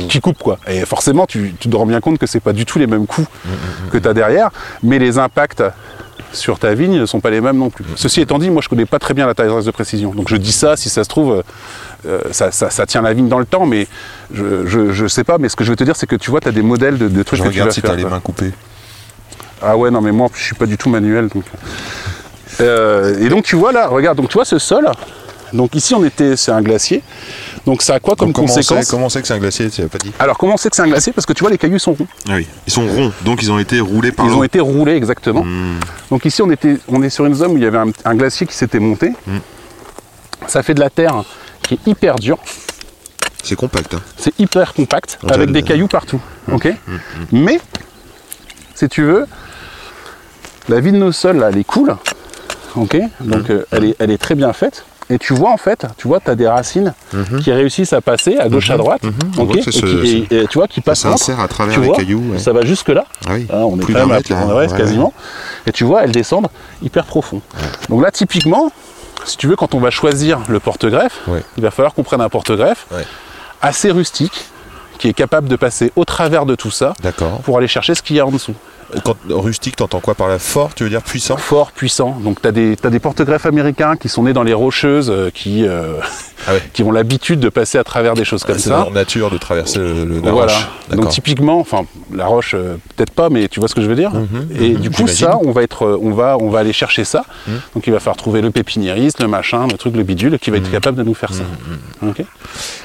qui coupent quoi. Et forcément, tu, tu te rends bien compte que c'est pas du tout les mêmes coûts que tu as derrière, mais les impacts sur ta vigne ne sont pas les mêmes non plus. Ceci étant dit, moi je connais pas très bien la taille de précision. Donc je dis ça, si ça se trouve, euh, ça, ça- ça tient la vigne dans le temps, mais je, je, je sais pas. Mais ce que je veux te dire, c'est que tu vois, tu as des modèles de, de trucs Je que tu regarde vas si faire. t'as les mains coupées. Ah ouais, non, mais moi, je suis pas du tout manuel. Donc. Euh, et donc, tu vois là, regarde, donc tu vois ce sol. Donc ici, on était, c'est un glacier. Donc ça a quoi comme Donc, conséquence Comment sait que c'est un glacier Tu l'as pas dit Alors, comment sait que c'est un glacier? Parce que tu vois, les cailloux sont ronds. Ah oui. Ils sont ronds, donc ils ont été roulés par Ils ont été roulés exactement. Hmm. Donc ici, on, était, on est sur une zone où il y avait un, un glacier qui s'était monté. Mm. Ça fait de la terre qui est hyper dure. C'est compact. Hein. C'est hyper compact, On avec des le- cailloux partout. ok? Mais, si tu veux, la vie de nos sols, là, elle est cool. ok? Donc, euh, elle, est, elle est très bien faite. Et tu vois, en fait, tu vois, tu as des racines qui réussissent à passer à gauche, à droite. On ok voit que et, qui- et- et tu vois, qui passent Ça s'insère à travers Tu les vois, cailloux. ouais. ça va jusque là. Ah oui. Hein, on est Plus quand d'un même à- mètre, là. ouais, Ouais, quasiment. Et tu vois, elles descendent hyper profond. Donc là, typiquement, si tu veux, quand on va choisir le porte-greffe, il va falloir qu'on prenne un porte-greffe assez rustique, qui est capable de passer au travers de tout ça D'accord. pour aller chercher ce qu'il y a en dessous. Quand rustique, t'entends quoi par là Fort, tu veux dire puissant Fort, puissant. Donc tu as des, t'as des porte-greffes américains qui sont nés dans les rocheuses, euh, qui, euh, Ah ouais. qui ont l'habitude de passer à travers des choses comme C'est ça. leur nature de traverser le, le- la Voilà. roche. Donc typiquement, enfin la roche euh, peut-être pas, mais tu vois ce que je veux dire. Mhm, Et mhm, du coup ça, on va être, on va, on va aller chercher ça. Mhm. Donc il va falloir trouver le pépiniériste, le machin, le truc, le bidule, qui va être capable de nous faire ça. Ok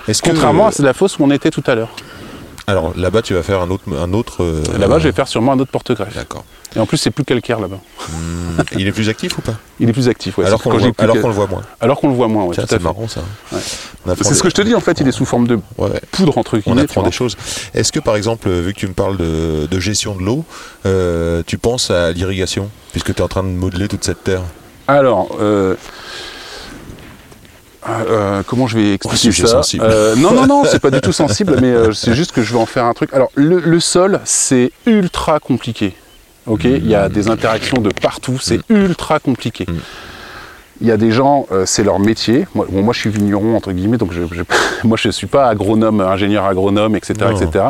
Est-ce que, Contrairement euh, à c'est la fosse où on était tout à l'heure. Alors là-bas, tu vas faire un autre. Un autre euh, Là-bas, je vais faire sûrement un autre porte-greffe. D'accord. Et en plus, c'est plus calcaire là-bas. Hmm, Il est plus actif ou pas? Il est plus actif, ouais. Alors qu'on le, voit- le moins. alors qu'on le voit moins, à c'est marrant ça. Ouais. On C'est ce que je te dis, en fait, il est sous forme de Ouais, poudre, entre On guillemets. tu apprend des choses. Est-ce que par exemple, vu que tu me parles de, de gestion de l'eau, euh, tu penses à l'irrigation Puisque tu es en train de modeler toute cette terre? Alors, euh, euh, comment je vais expliquer sujet ça sensible. Euh, Non, non, non, c'est pas du tout sensible, mais euh, c'est juste que je vais en faire un truc. Alors, le, le sol, c'est ultra compliqué. Ok, il y a des interactions de partout, c'est ultra compliqué. Mm. Il y a des gens, euh, c'est leur métier. Moi, bon, moi, je suis vigneron entre guillemets, donc je, je- moi, je suis pas agronome, ingénieur agronome, etc., Non. etc.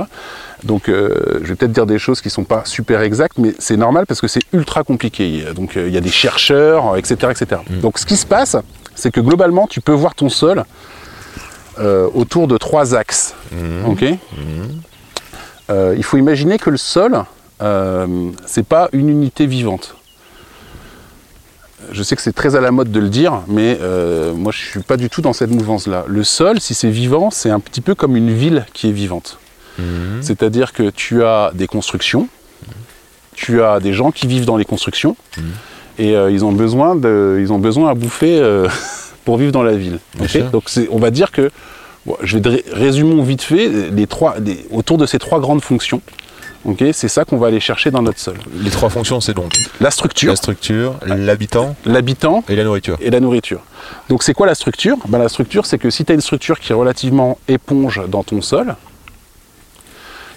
Donc, euh, je vais peut-être dire des choses qui sont pas super exactes, mais c'est normal parce que c'est ultra compliqué. Il Donc, euh, il y a des chercheurs, etc., etc. Donc, ce qui se passe, c'est que globalement, tu peux voir ton sol autour de trois axes. Ok? Euh, il faut imaginer que le sol, euh, c'est pas une unité vivante. Je sais que c'est très à la mode de le dire, mais euh, moi je suis pas du tout dans cette mouvance-là. Le sol, si c'est vivant, c'est un petit peu comme une ville qui est vivante. C'est-à-dire que tu as des constructions, tu as des gens qui vivent dans les constructions, et euh, ils ont besoin de, ils ont besoin à bouffer euh, pour vivre dans la ville. Donc on va dire que, bon, je vais ré- résumons vite fait les trois, les- autour de ces trois grandes fonctions. Ok c'est ça qu'on va aller chercher dans notre sol. Les trois fonctions, c'est donc La structure, la structure, l'habitant l'habitant et la nourriture. et la nourriture. Donc c'est quoi la structure? Ben, La structure, c'est que si tu as une structure qui est relativement éponge dans ton sol,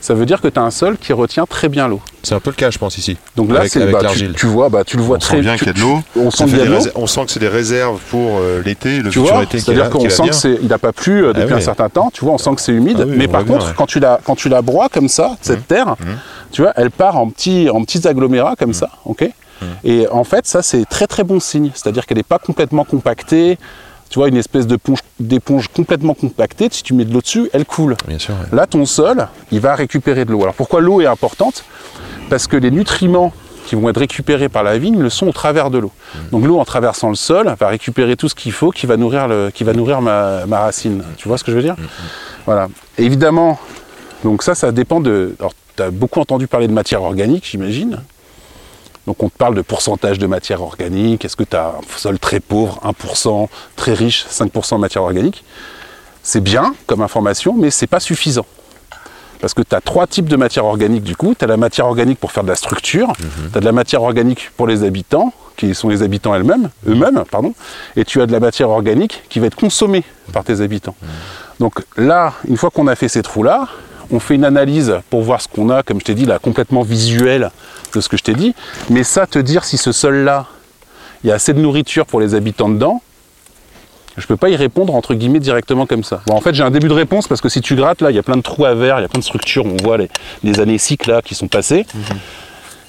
ça veut dire que tu as un sol qui retient très bien l'eau. C'est un peu le cas, je pense, ici. Donc là, Avec- c'est avec bah, tu, l'argile. tu vois, bah, tu le vois On très bien tu- qu'il y a de l'eau. On Ça sent qu'il fait y a des de l'eau. réser- On sent que c'est des réserves pour euh, l'été, le Tu futur vois, été qui, c'est-à-dire qu'on sent bien. que c'est, il n'a pas plu euh, depuis Ah un oui. certain temps. Tu vois, on sent que c'est humide. Ah oui, mais par contre, bien, ouais. quand tu la quand tu la broies comme ça, cette terre, tu vois, elle part en petits en petits agglomérats comme ça, ok? Et en fait, ça c'est très très bon signe. C'est-à-dire qu'elle n'est pas complètement compactée. Tu vois, une espèce d'éponge complètement compactée. Si tu mets de l'eau dessus, elle coule. Bien sûr. ouais. Là, ton sol, il va récupérer de l'eau. Alors pourquoi l'eau est importante? Parce que les nutriments qui vont être récupérés par la vigne le sont au travers de l'eau. Donc l'eau, en traversant le sol, va récupérer tout ce qu'il faut qui va nourrir, le, qui va nourrir ma, ma racine. Tu vois ce que je veux dire? Voilà. Et évidemment, donc ça, ça dépend de... Alors, tu as beaucoup entendu parler de matière organique, j'imagine. Donc on te parle de pourcentage de matière organique. Est-ce que tu as un sol très pauvre, 1%, très riche, 5% de matière organique? C'est bien comme information, mais c'est pas suffisant. Parce que tu as trois types de matière organique du coup. Tu as la matière organique pour faire de la structure, tu as de la matière organique pour les habitants, qui sont les habitants elles-mêmes, eux-mêmes, pardon, et tu as de la matière organique qui va être consommée par tes habitants. Donc là, une fois qu'on a fait ces trous-là, on fait une analyse pour voir ce qu'on a, comme je t'ai dit, là, complètement visuel de ce que je t'ai dit. Mais ça, te dire si ce sol-là, il y a assez de nourriture pour les habitants dedans, je peux pas y répondre entre guillemets directement comme ça. Bon, en fait, j'ai un début de réponse parce que si tu grattes là, il y a plein de trous à verre, il y a plein de structures, on voit les, les années cycles là qui sont passées.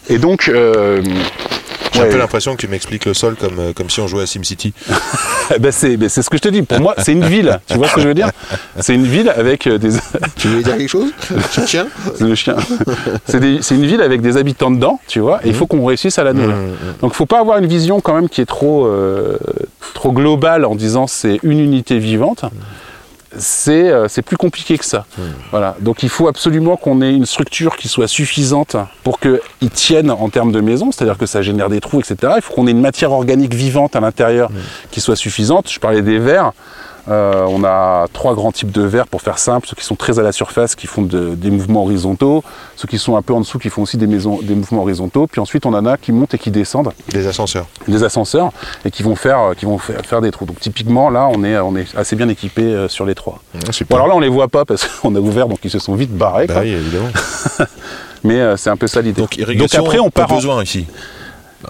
Et donc, euh, J'ai un ouais, peu l'impression que tu m'expliques le sol comme, euh, comme si on jouait à SimCity. ben, c'est ben, c'est ce que je te dis. Pour moi, c'est une ville. Tu vois ce que je veux dire? C'est une ville avec euh, des. Tu voulais dire quelque chose? Tiens. C'est le chien. C'est une ville avec des habitants dedans, tu vois, et il faut qu'on réussisse à la nourrir. Donc il faut pas avoir une vision quand même qui est trop, euh, trop globale en disant c'est une unité vivante. C'est euh, c'est plus compliqué que ça. Voilà. Donc il faut absolument qu'on ait une structure qui soit suffisante pour qu'ils tiennent en termes de maison, c'est-à-dire que ça génère des trous, etc. Il faut qu'on ait une matière organique vivante à l'intérieur qui soit suffisante. Je parlais des vers. Euh, on a trois grands types de vers pour faire simple, ceux qui sont très à la surface, qui font de- des mouvements horizontaux, ceux qui sont un peu en dessous, qui font aussi des, maisons, des mouvements horizontaux, puis ensuite on en a qui montent et qui descendent, Des ascenseurs. des ascenseurs, et qui vont faire, qui vont faire, faire des trous. Donc typiquement là, on est, on est assez bien équipé euh, sur les trois. Bon alors là, on les voit pas parce qu'on a ouvert, donc ils se sont vite barrés. bah oui, évidemment. Mais euh, c'est un peu ça l'idée. Donc, irrigation, après, on pas part en- besoin ici.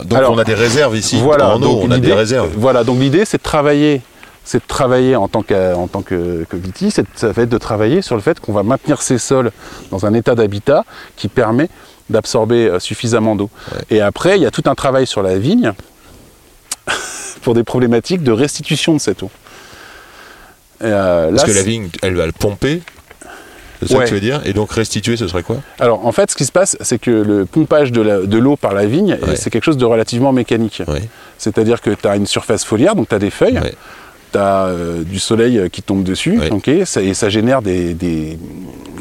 Donc Alors, on a des réserves ici. Voilà, en eau, donc on a des réserves. Voilà, donc l'idée c'est de travailler, c'est de travailler en tant que, en tant que, que Viti, ça va être de travailler sur le fait qu'on va maintenir ces sols dans un état d'habitat qui permet d'absorber euh, suffisamment d'eau. Et après, il y a tout un travail sur la vigne pour des problématiques de restitution de cette eau. Euh, Parce là, que la vigne, elle va le pomper. C'est ça Ouais. que tu veux dire Et donc restituer, ce serait quoi? Alors en fait, ce qui se passe, c'est que le pompage de l'eau par la vigne, Ouais. c'est quelque chose de relativement mécanique. C'est-à-dire que tu as une surface foliaire, donc tu as des feuilles. Tu as du soleil euh, qui tombe dessus, ça- et ça génère des, des-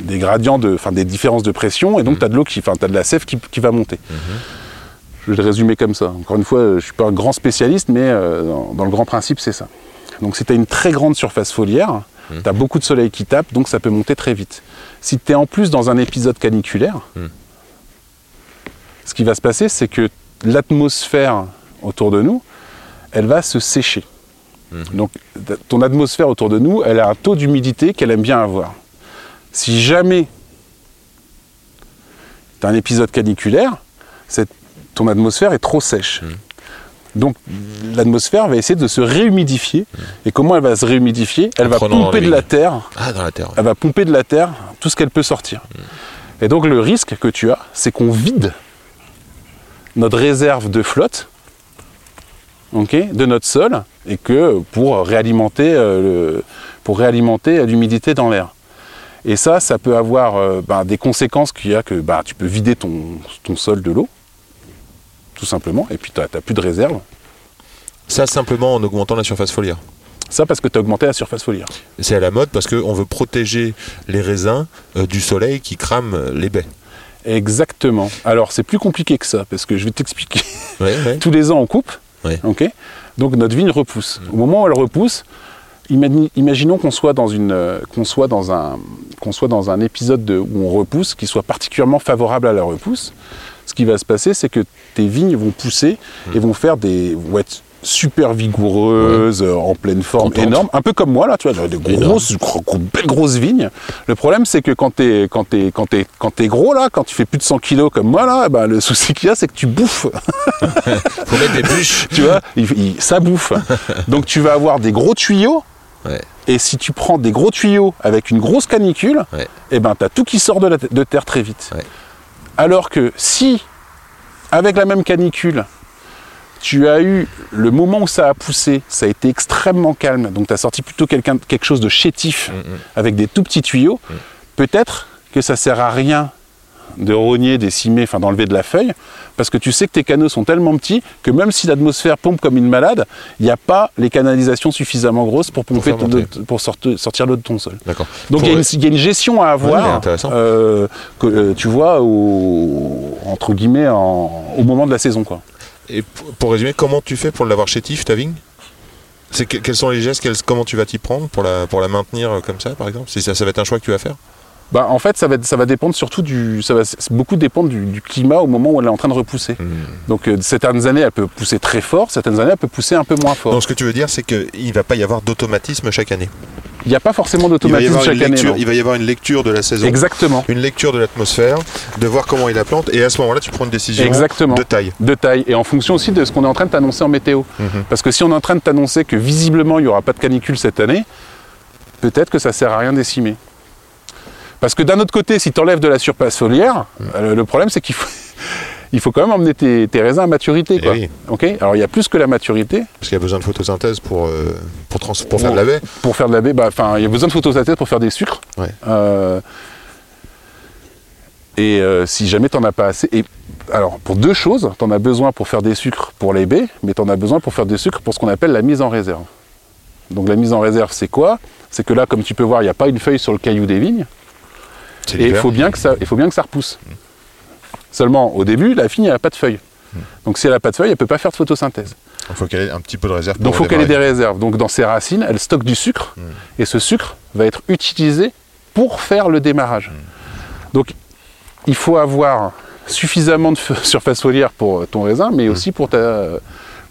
des gradients, de, enfin des différences de pression, et donc tu as de l'eau qui, enfin t'as de la sève qui, qui va monter. Je vais le résumer comme ça. Encore une fois, euh, je suis pas un grand spécialiste, mais euh, dans, dans le grand principe, c'est ça. Donc si tu as une très grande surface foliaire, tu as beaucoup de soleil qui tape, donc ça peut monter très vite. Si tu es en plus dans un épisode caniculaire, ce qui va se passer, c'est que l'atmosphère autour de nous, elle va se sécher. Donc t- ton atmosphère autour de nous, elle a un taux d'humidité qu'elle aime bien avoir. Si jamais tu as un épisode caniculaire, ton atmosphère est trop sèche. Donc l'atmosphère va essayer de se réhumidifier. Et comment elle va se réhumidifier? Elle En va pomper de la terre Ah, dans la terre. elle va pomper de la terre tout ce qu'elle peut sortir. Et donc le risque que tu as, c'est qu'on vide notre réserve de flotte ok, de notre sol et que pour réalimenter, euh, le- pour réalimenter euh, l'humidité dans l'air. Et ça, ça peut avoir euh, ben, des conséquences qu'il y a que bah, tu peux vider ton, ton sol de l'eau, tout simplement, et puis tu n'as plus de réserve. Ça, simplement en augmentant la surface foliaire. Ça parce que tu as augmenté la surface foliaire. C'est à la mode parce qu'on veut protéger les raisins euh, du soleil qui crame les baies. Exactement. Alors c'est plus compliqué que ça, parce que je vais t'expliquer. Ouais, ouais. tous les ans on coupe. Ouais. ok? Donc notre vigne repousse. Au moment où elle repousse, imaginons qu'on soit dans une, euh, qu'on soit dans un, qu'on soit dans un épisode de- où on repousse, qui soit particulièrement favorable à la repousse. Ce qui va se passer, c'est que tes vignes vont pousser et vont faire des, vont être super vigoureuses, euh, en pleine forme, énormes, un peu comme moi là, tu vois, des Énorme. grosses, gros- gros- belles grosses vignes. Le problème, c'est que quand t'es, quand t'es, quand t'es, quand t'es gros là, quand tu fais plus de 100 kilos comme moi là, ben, le souci qu'il y a, c'est que tu bouffes Faut mettre des bûches. tu vois, il- il- ça bouffe. Donc tu vas avoir des gros tuyaux. Ouais. Et si tu prends des gros tuyaux avec une grosse canicule, Ouais. eh ben tu as tout qui sort de, la te- de terre très vite. Ouais. Alors que si, avec la même canicule, tu as eu le moment où ça a poussé, ça a été extrêmement calme, donc tu as sorti plutôt quelqu'un- quelque chose de chétif avec des tout petits tuyaux, peut-être que ça sert à rien de rogner, décimer, enfin d'enlever de la feuille, parce que tu sais que tes canaux sont tellement petits que même si l'atmosphère pompe comme une malade, il n'y a pas les canalisations suffisamment grosses pour pomper faire ton- monter. de- pour sorte- sortir l'eau de ton sol. D'accord. Donc il y, a une- il y a une gestion à avoir, euh, que, euh, tu vois, au, entre guillemets, en- au moment de la saison. Quoi. Et pour, résumer, comment tu fais pour l'avoir chétif, ta vigne? Quels sont les gestes, comment tu vas t'y prendre pour la, maintenir euh, comme ça, par exemple? Ça va être un choix que tu vas faire? Bah, en fait, ça va, ça va dépendre surtout du. Ça va beaucoup dépendre du, du climat au moment où elle est en train de repousser. Hmm. Donc, euh, certaines années, elle peut pousser très fort, certaines années, elle peut pousser un peu moins fort. Donc ce que tu veux dire, c'est qu'il ne va pas y avoir d'automatisme chaque année. Il n'y a pas forcément d'automatisme chaque année. lecture, il va y avoir une lecture de la saison, Exactement. une lecture de l'atmosphère, de voir comment il la plante, et à ce moment-là, tu prends une décision Exactement. de taille. De taille. Et en fonction aussi de ce qu'on est en train de t'annoncer en météo. Mhm. Parce que si on est en train de t'annoncer que visiblement il n'y aura pas de canicule cette année, peut-être que ça sert à rien d'estimer. Parce que d'un autre côté, si tu enlèves de la surface foliaire, Mhm. euh, le problème c'est qu'il faut, il faut quand même emmener tes, tes raisins à maturité. Eh Quoi. oui. Alors il y a plus que la maturité. Parce qu'il y a besoin de photosynthèse pour, euh, pour, trans- pour faire de la baie. Pour faire de la baie, bah, il y a besoin de photosynthèse pour faire des sucres. Ouais. Euh, et euh, si jamais tu n'en as pas assez. Et, alors, pour deux choses, tu en as besoin pour faire des sucres pour les baies, mais tu en as besoin pour faire des sucres pour ce qu'on appelle la mise en réserve. Donc, la mise en réserve, c'est quoi? C'est que là, comme tu peux voir, il n'y a pas une feuille sur le caillou des vignes, et il faut, bien que ça, il faut bien que ça repousse. Seulement, au début, la vigne, elle n'a pas de feuille. Donc, si elle n'a pas de feuille, elle ne peut pas faire de photosynthèse. Il faut qu'elle ait un petit peu de réserve. Donc il faut qu'elle ait des réserves. Donc dans ses racines, elle stocke du sucre Mm. et ce sucre va être utilisé pour faire le démarrage. Mm. Donc il faut avoir suffisamment de surface foliaire pour ton raisin, mais aussi pour ta,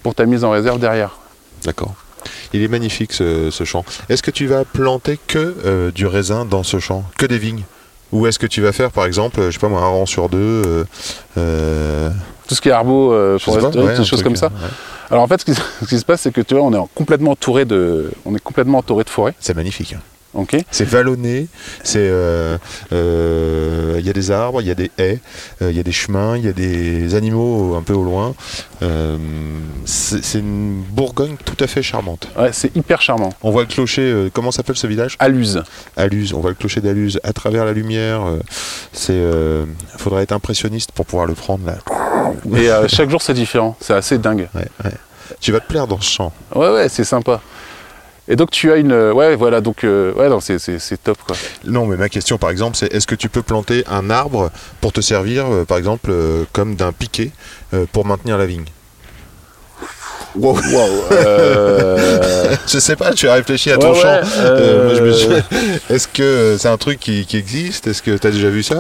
pour ta mise en réserve derrière. D'accord. Il est magnifique ce, ce champ. Est-ce que tu vas planter que euh, du raisin dans ce champ? Que des vignes? Ou est-ce que tu vas faire par exemple, je sais pas moi, un rang sur deux euh, euh, Tout ce qui est arbo, euh, foresterie, ouais, des choses comme ça. ouais. Alors en fait, ce qui, ce qui se passe, c'est que tu vois, on est en- complètement entouré de, on est complètement entouré de forêt. C'est magnifique. hein. Ok. C'est vallonné, c'est euh, il y a des arbres, il y a des haies, euh, il y a des chemins, il y a des animaux un peu au loin. Euh, c'est une Bourgogne tout à fait charmante. Ouais, c'est hyper charmant. On voit le clocher, euh, comment s'appelle ce village? Aluse. Aluse, on voit le clocher d'Aluse à travers la lumière. c'est, euh, faudrait être impressionniste pour pouvoir le prendre là. Et chaque jour, c'est différent. C'est assez dingue. Ouais, ouais. Tu vas te plaire dans ce champ. Ouais, ouais, c'est sympa. Et donc tu as une, euh, ouais, voilà, donc euh, ouais, non, c'est- c'est c'est top quoi. Non, mais ma question, par exemple, c'est est-ce que tu peux planter un arbre pour te servir, euh, par exemple, euh, comme d'un piquet euh, pour maintenir la vigne? Wow. Euh, Je sais pas, tu as réfléchi à Ouais, ton ouais, champ. Euh, moi, je me euh, suis- Est-ce que c'est un truc qui, qui existe? Est-ce que tu as déjà vu ça?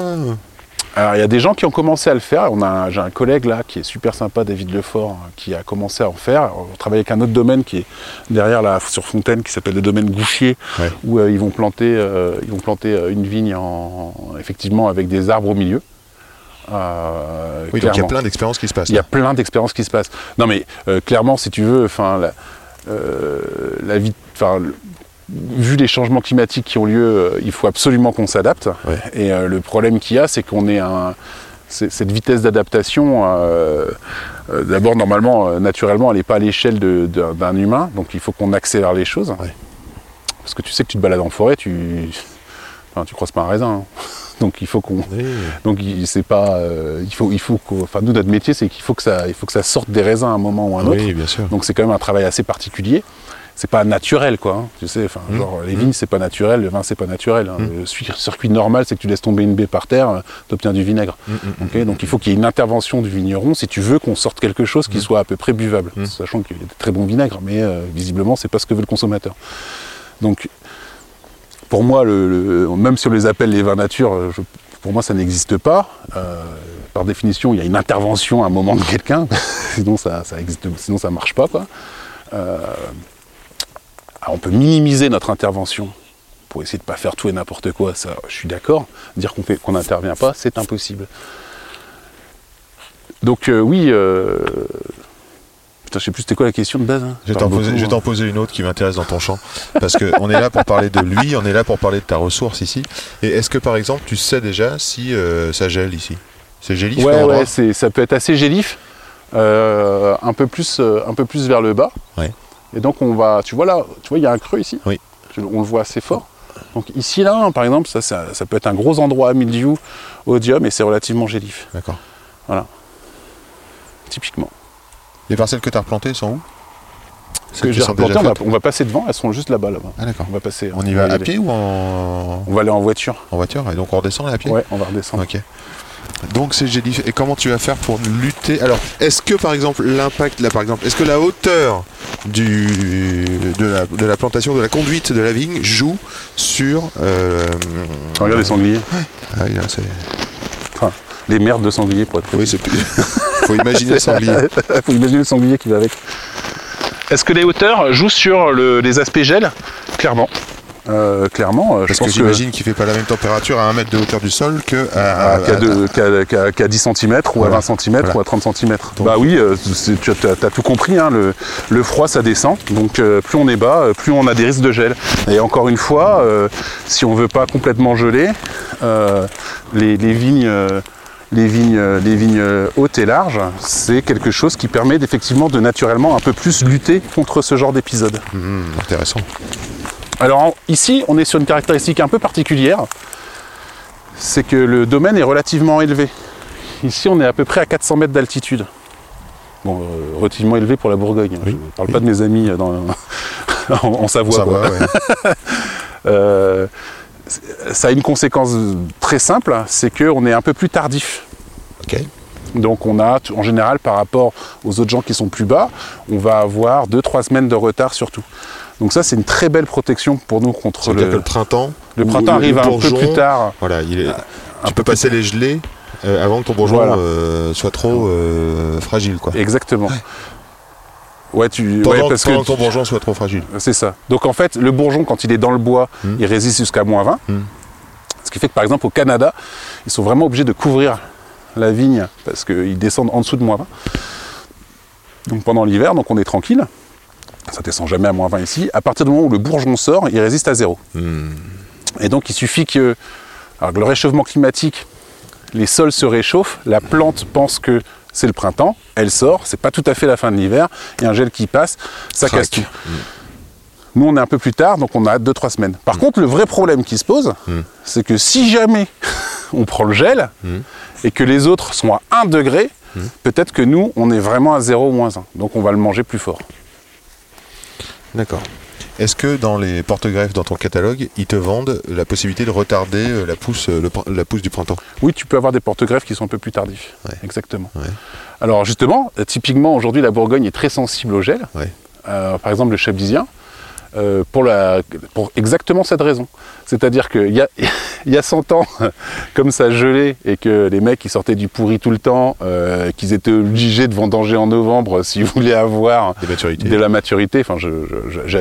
Alors il y a des gens qui ont commencé à le faire. On a, j'ai un collègue là qui est super sympa, David Lefort, hein, qui a commencé à en faire. On travaille avec un autre domaine qui est derrière là sur Fontaine, qui s'appelle le domaine Gouchier, Ouais. où euh, ils vont planter, euh, ils vont planter euh, une vigne en, effectivement avec des arbres au milieu. Euh, Oui, donc il y a plein d'expériences qui se passent. Il y a plein d'expériences qui se passent. Non mais euh, clairement, si tu veux, enfin la, euh, la vie, enfin vu les changements climatiques qui ont lieu, euh, il faut absolument qu'on s'adapte. Ouais. Et euh, le problème qu'il y a, c'est qu'on est un cette vitesse d'adaptation, euh, euh, d'abord normalement, euh, naturellement, elle n'est pas à l'échelle d'un humain, donc il faut qu'on accélère les choses. Ouais. Parce que tu sais que tu te balades en forêt, tu, enfin, tu croises pas un raisin. hein. Donc il faut qu'on, donc c'est pas, il faut, il faut enfin nous notre métier c'est qu'il faut que ça, il faut que ça sorte des raisins à un moment ou à un autre. Oui, bien sûr. Donc c'est quand même un travail assez particulier. C'est pas naturel quoi. hein. Tu sais, enfin Mmh. genre les vignes c'est pas naturel, le vin c'est pas naturel. hein. Le cir- circuit normal c'est que tu laisses tomber une baie par terre, tu obtiens du vinaigre. Mmh, donc il faut qu'il y ait une intervention du vigneron si tu veux qu'on sorte quelque chose qui soit à peu près buvable. Mmh. Sachant qu'il y a de très bons vinaigres, mais euh, visiblement c'est pas ce que veut le consommateur. Donc pour moi, le, le- même si on les appelle les vins nature, euh, je- pour moi ça n'existe pas. Euh, par définition, il y a une intervention à un moment de quelqu'un, sinon ça, ça existe, sinon ça marche pas. Quoi. Euh, alors, on peut minimiser notre intervention pour essayer de ne pas faire tout et n'importe quoi, ça je suis d'accord. Dire qu'on n'intervient pas, c'est impossible. Donc euh, oui, euh... putain, je sais plus c'était quoi la question de base. hein. Je vais t'en poser, hein. poser une autre qui m'intéresse dans ton champ. Parce qu'on est là pour parler de lui, on est là pour parler de ta ressource ici. Et est-ce que par exemple, tu sais déjà si euh, ça gèle ici? C'est gélif Ouais, ouais, c'est- ça peut être assez gélif, euh, un, peu plus, un peu plus vers le bas. Ouais. Et donc on va, tu vois là, tu vois il y a un creux ici. Oui. On le voit assez fort. Donc ici là, par exemple, ça, ça, ça peut être un gros endroit à mildiou, odium, et c'est relativement gélif, D'accord. typiquement. Les parcelles que tu as replantées sont où? Ce que sont replanté, on va, faites on va passer devant, elles sont juste là-bas, là-bas. Ah d'accord. On va passer. On y va à aller. pied ou en, On va aller en voiture. en voiture Et donc on redescend à pied? Ouais, on va redescendre. Ok. Donc c'est gélif. Et comment tu vas faire pour lutter? Alors, est-ce que par exemple l'impact, là par exemple, est-ce que la hauteur du, de, la, de la plantation, de la conduite de la vigne joue sur... euh, Regarde les sangliers. Ah là, c'est... Les merdes de sangliers pour être Oui, c'est plus... faut imaginer le sanglier. faut imaginer le sanglier qui va avec. Est-ce que les hauteurs jouent sur le- les aspects gel? Clairement. Euh, clairement, euh, je Parce que pense j'imagine qu'il fait pas la même température à 1 mètre de hauteur du sol que à, à, qu'à à- deux- qu'à- qu'à- qu'à 10 cm ou Voilà. à 20 cm Voilà. ou à 30 cm. Donc- bah oui, euh, tu as, tout compris, hein, le, le froid ça descend, donc plus on est bas, plus on a des risques de gel. Et encore une fois, si on veut pas complètement geler, les, les vignes... les vignes, les vignes hautes et larges, c'est quelque chose qui permet effectivement de naturellement un peu plus lutter contre ce genre d'épisode. Hmm, intéressant. Alors ici, on est sur une caractéristique un peu particulière, c'est que le domaine est relativement élevé. Ici, on est à peu près à 400 mètres d'altitude. Bon, euh, relativement élevé pour la Bourgogne. hein. Oui, Je ne parle pas de mes amis euh, dans, en, en Savoie. Ouais. Euh, ça a une conséquence très simple, c'est qu'on est un peu plus tardif. Ok. Donc on a, en général, par rapport aux autres gens qui sont plus bas, on va avoir 2-3 semaines de retard surtout. Donc ça, c'est une très belle protection pour nous contre C'est-à-dire que le... le printemps. Le printemps arrive un peu plus tard. Voilà, il est- un tu peu peux passer les gelées euh, avant que ton bourgeon Voilà. euh, soit trop euh, fragile, quoi. Exactement. Ouais, tu... Pendant, ouais, parce pendant que que ton bourgeon soit trop fragile. c'est ça. Donc en fait, le bourgeon, quand il est dans le bois, Hmm. il résiste jusqu'à moins 20. Hmm. Ce qui fait que par exemple au Canada, ils sont vraiment obligés de couvrir la vigne parce qu'ils descendent en dessous de moins 20. Donc pendant l'hiver, donc on est tranquille. Ça descend jamais à moins 20 ici. À partir du moment où le bourgeon sort, il résiste à zéro. Hmm. Et donc il suffit que, alors que le réchauffement climatique, les sols se réchauffent, la plante pense que c'est le printemps, elle sort, c'est pas tout à fait la fin de l'hiver, il y a un gel qui passe, ça casse tout. Nous on est un peu plus tard, donc on a 2-3 semaines. Par contre, le vrai problème qui se pose, c'est que si jamais on prend le gel et que les autres sont à 1 degré, peut-être que nous on est vraiment à 0 ou moins 1. Donc on va le manger plus fort. D'accord. Est-ce que dans les porte-greffes dans ton catalogue, ils te vendent la possibilité de retarder euh, la pousse, euh, le la pousse du printemps? Oui, tu peux avoir des porte-greffes qui sont un peu plus tardifs. Ouais. Exactement. Ouais. Alors justement, euh, typiquement aujourd'hui la Bourgogne est très sensible au gel. Ouais. Euh, par exemple le chablisien, euh, pour, la, pour exactement cette raison. C'est-à-dire qu'il y a, il y a 100 ans, comme ça gelait et que les mecs ils sortaient du pourri tout le temps, euh, qu'ils étaient obligés de vendanger en novembre s'ils voulaient avoir de la maturité, enfin je- je- je-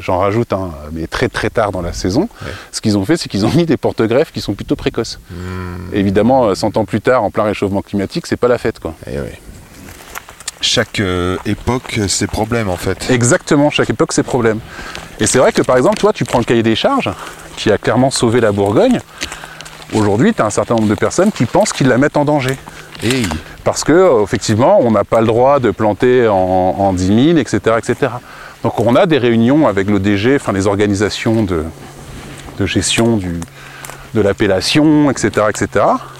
j'en rajoute, hein, mais très très tard dans la saison, Ouais. ce qu'ils ont fait c'est qu'ils ont mis des porte-greffes qui sont plutôt précoces. Hmm. Évidemment, euh, 100 ans plus tard, en plein réchauffement climatique, c'est pas la fête quoi. Eh ouais. Chaque euh, époque, ses problèmes en fait. Exactement, chaque époque ses problèmes. Et c'est vrai que par exemple, toi tu prends le cahier des charges, qui a clairement sauvé la Bourgogne. Aujourd'hui, tu as un certain nombre de personnes qui pensent qu'ils la mettent en danger. Parce que, euh, effectivement, on n'a pas le droit de planter en, en 10 000, etc., etc. Donc on a des réunions avec l'ODG, enfin les organisations de, de gestion du, de l'appellation, etc., etc., euh,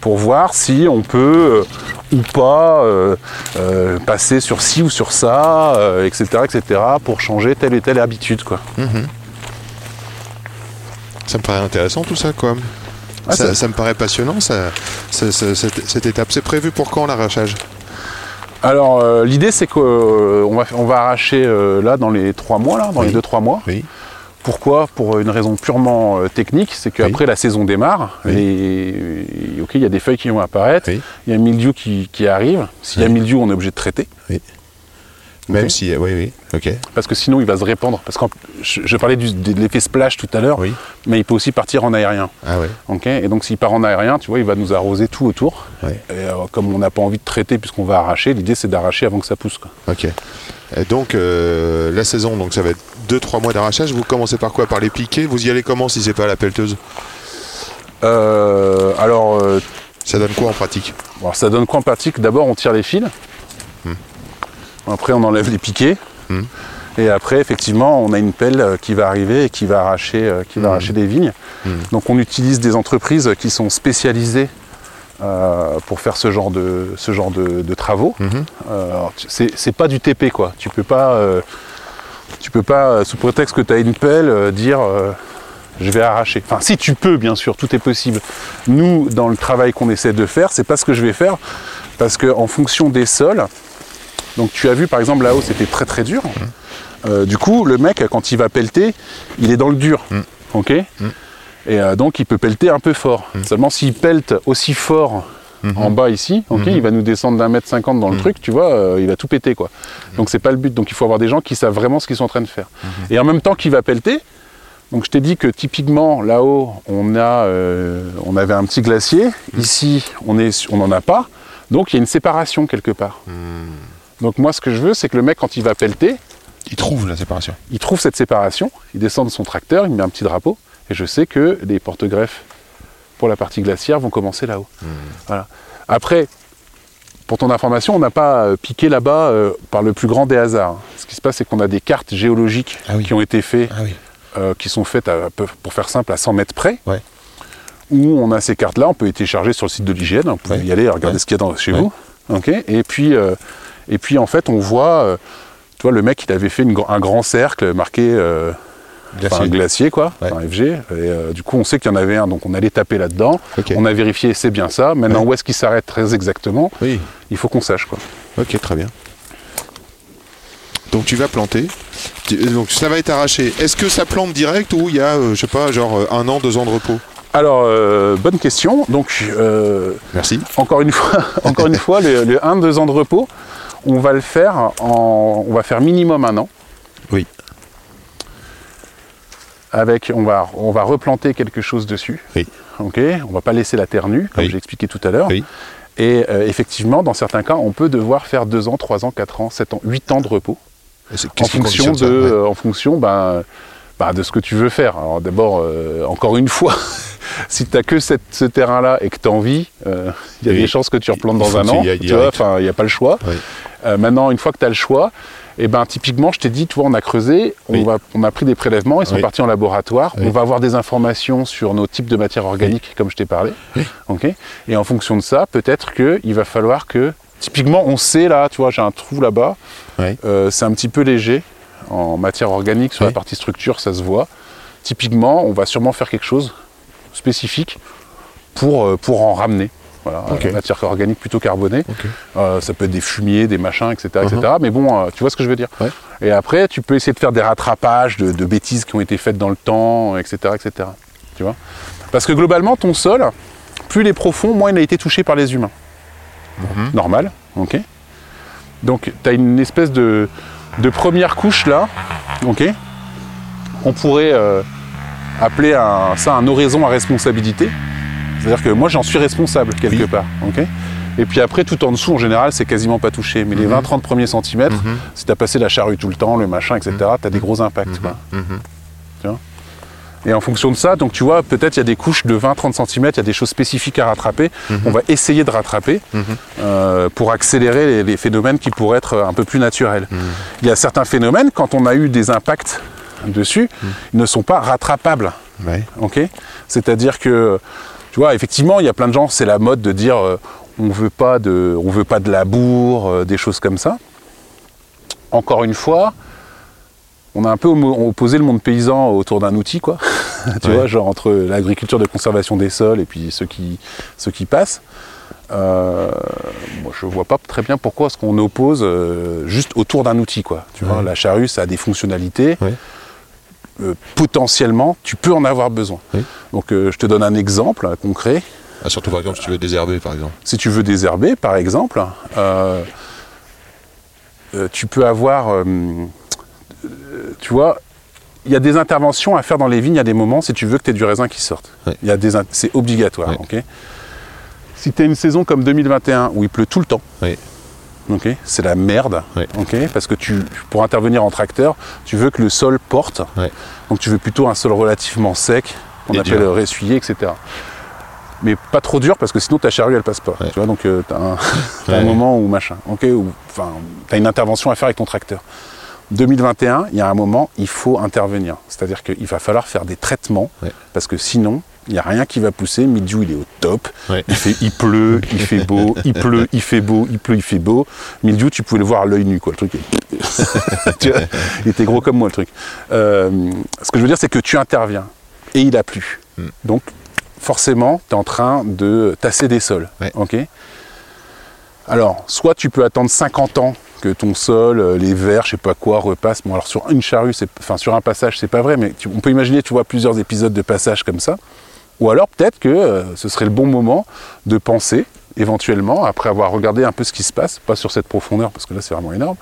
pour voir si on peut euh, ou pas euh, euh, passer sur ci ou sur ça, euh, etc., etc., pour changer telle et telle habitude. Quoi. ça me paraît intéressant tout ça quoi. Ah, ça, ça- ça me paraît passionnant ça, ça- ça- cette, cette étape. C'est prévu pour quand l'arrachage? Alors euh, l'idée c'est qu'on va, on va arracher euh, là dans les trois mois, là, dans Oui. les deux trois mois. Oui. Pourquoi Pour une raison purement euh, technique, c'est qu'après la saison démarre, Oui. et, et, ok, il y a des feuilles qui vont apparaître, Oui. il y a un mildiou qui, qui arrive. S'il y a Oui. mildiou, on est obligé de traiter, Même si, oui, oui, ok. parce que sinon il va se répandre. Parce que je, je parlais du- de l'effet splash tout à l'heure, Oui. mais il peut aussi partir en aérien. Ah ouais. ok et donc s'il part en aérien, tu vois, il va nous arroser tout autour. Ouais. Et, euh, comme on n'a pas envie de traiter puisqu'on va arracher, l'idée c'est d'arracher avant que ça pousse. quoi. Ok. Et donc euh, la saison, donc ça va être 2-3 mois d'arrachage. Vous commencez par quoi? Par les piquets? Vous y allez comment si c'est pas à la pelleteuse? Euh, alors, euh, Ça donne quoi en pratique? Bon, ça donne quoi en pratique? D'abord, on tire les fils. Après, on enlève les piquets. Hmm. Et après, effectivement, on a une pelle euh, qui va arriver et qui va arracher, euh, qui va Hmm. arracher des vignes. Hmm. Donc, on utilise des entreprises qui sont spécialisées euh, pour faire ce genre de, ce genre de, de travaux. Euh, c'est pas du TP, quoi. Tu peux pas, euh, tu peux pas, sous prétexte que tu as une pelle, dire je vais arracher. Enfin, si tu peux, bien sûr, tout est possible. Nous, dans le travail qu'on essaie de faire, c'est pas ce que je vais faire, parce que en fonction des sols, donc tu as vu par exemple là-haut, c'était très très dur. Euh, du coup, le mec, quand il va pelleter, il est dans le dur, ok Et euh, donc, il peut pelleter un peu fort. Seulement, s'il pelte aussi fort en bas ici, ok, il va nous descendre d'un mètre cinquante dans le truc, tu vois, euh, il va tout péter, quoi. Donc, c'est pas le but. Donc, il faut avoir des gens qui savent vraiment ce qu'ils sont en train de faire. Et en même temps qu'il va pelleter, donc je t'ai dit que typiquement là-haut, on, a, euh, on avait un petit glacier. Ici, on est, on n'en a pas. Donc il y a une séparation quelque part. Donc moi, ce que je veux, c'est que le mec, quand il va pelleter, Il trouve la séparation. il trouve cette séparation, il descend de son tracteur, il met un petit drapeau, et je sais que les porte-greffes pour la partie glaciaire vont commencer là-haut. Voilà. Après, pour ton information, on n'a pas euh, piqué là-bas euh, par le plus grand des hasards. Ce qui se passe, c'est qu'on a des cartes géologiques Ah oui. qui ont été faites Ah oui. euh, qui sont faites, à- pour faire simple, à 100 mètres près. Ouais. Où on a ces cartes-là, on peut les télécharger sur le site de l'hygiène, on peut Ouais. y aller et regarder Ouais. ce qu'il y a dans, chez vous. Et, puis, euh, et puis, en fait, on voit, euh, tu vois, le mec, il avait fait une un grand cercle marqué euh, Glacier. un glacier, quoi, Ouais. un FG. Et euh, du coup, on sait qu'il y en avait un, donc on allait taper là-dedans. On a vérifié, c'est bien ça. Maintenant, Ouais. où est-ce qu'il s'arrête très exactement Oui. Il faut qu'on sache, quoi. Ok, très bien. Donc tu vas planter. Euh, Donc ça va être arraché. Est-ce que ça plante direct ou il y a, euh, je sais pas, genre un an, deux ans de repos? Alors, euh, bonne question. Donc, euh, Merci. encore une fois, encore une fois, le, le 1-2 ans de repos, on va le faire en, on va faire minimum un an. Oui. Avec, on va, on va replanter quelque chose dessus. Oui. Ok. On va pas laisser la terre nue, comme Oui. j'ai expliqué tout à l'heure. Oui. Et euh, effectivement, dans certains cas, on peut devoir faire 2 ans, 3 ans, 4 ans, 7 ans, 8 ans de repos en fonction, de, Ouais. euh, en fonction ben, ben, de ce que tu veux faire. Alors d'abord, euh, encore une fois, si tu n'as que cette- ce terrain-là et que tu as envie, euh, il y a Oui. des chances que tu replantes dans un an. il n'y a pas le choix. Oui. Euh, maintenant, une fois que tu as le choix, et ben, typiquement, je t'ai dit, tu vois, on a creusé, on, Oui. va, on a pris des prélèvements, ils sont Oui. partis en laboratoire, Oui. on va avoir des informations sur nos types de matières organiques, comme je t'ai parlé. Et en fonction de ça, peut-être qu'il va falloir que, typiquement, on sait là, tu vois, j'ai un trou là-bas, euh, c'est un petit peu léger. en matière organique, sur la partie structure, ça se voit. Typiquement, on va sûrement faire quelque chose spécifique pour, euh, pour en ramener. Voilà, matière organique plutôt carbonée. Euh, ça peut être des fumiers, des machins, etc. Etc. Mais bon, euh, tu vois ce que je veux dire. Ouais. Et après, tu peux essayer de faire des rattrapages de, de bêtises qui ont été faites dans le temps, etc. etc. Tu vois? Parce que globalement, ton sol, plus il est profond, moins il a été touché par les humains. Mhm. Normal, ok Donc, tu as une espèce de, de première couche là, ok On pourrait euh, appeler un- ça un oraison à responsabilité. C'est-à-dire que moi, j'en suis responsable quelque Oui. part, et puis après, tout en dessous, en général, c'est quasiment pas touché. Mais les Mhm. 20-30 premiers centimètres, si tu as passé la charrue tout le temps, le machin, etc., tu as des gros impacts. quoi. Mhm. Et en fonction de ça, donc tu vois, peut-être il y a des couches de 20-30 cm, il y a des choses spécifiques à rattraper. On va essayer de rattraper euh, pour accélérer les, les phénomènes qui pourraient être un peu plus naturels. Il y a certains phénomènes, quand on a eu des impacts dessus, ils ne sont pas rattrapables. Ouais. C'est-à-dire que, tu vois, effectivement, il y a plein de gens, c'est la mode de dire euh, on veut pas de, on veut pas de labour, euh, des choses comme ça. Encore une fois, on a un peu opposé le monde paysan autour d'un outil, quoi. tu Ouais. vois, genre entre l'agriculture de conservation des sols et puis ceux qui, ceux qui passent. Euh, moi, je vois pas très bien pourquoi est-ce qu'on oppose euh, juste autour d'un outil, quoi. Tu vois, la charrue, ça a des fonctionnalités. Ouais. Euh, potentiellement, tu peux en avoir besoin. Oui. Donc, euh, je te donne un exemple euh, concret. Ah, surtout par exemple si tu veux désherber par exemple. Si tu veux désherber, par exemple, euh, tu peux avoir, tu vois, il y a des interventions à faire dans les vignes à des moments si tu veux que tu aies du raisin qui sorte. Ouais. Il y a des in- c'est obligatoire, ok? Si tu as une saison comme 2021 où il pleut tout le temps. Ok, c'est la merde, Ouais. ok, parce que tu, pour intervenir en tracteur, tu veux que le sol porte, Ouais. donc tu veux plutôt un sol relativement sec, qu'on Et appelle ressuyé, etc. Mais pas trop dur parce que sinon ta charrue elle passe pas. Ouais. Tu vois, donc tu as un, t'as un Ouais. moment où machin, ok, ou enfin, tu as une intervention à faire avec ton tracteur. 2021, il y a un moment, il faut intervenir. C'est-à-dire qu'il va falloir faire des traitements Ouais. parce que sinon, il n'y a rien qui va pousser. Mildiou, il est au top. Ouais. Il, fait, il pleut, il fait beau, il pleut, il fait beau, il pleut, il fait beau. Mildiou, tu pouvais le voir à l'œil nu, quoi. Le truc, Tu vois, il était gros comme moi, le truc. Euh, ce que je veux dire, c'est que tu interviens et il a plu. Mm. Donc, forcément, tu es en train de tasser des sols. Ouais. ok alors, soit tu peux attendre 50 ans que ton sol, euh, les vers, je sais pas quoi, repassent. Bon, alors sur une charrue, enfin sur un passage, c'est pas vrai, mais on peut imaginer, tu vois, plusieurs épisodes de passage comme ça. Ou alors peut-être que euh, ce serait le bon moment de penser, éventuellement, après avoir regardé un peu ce qui se passe, pas sur cette profondeur, parce que là c'est vraiment énorme,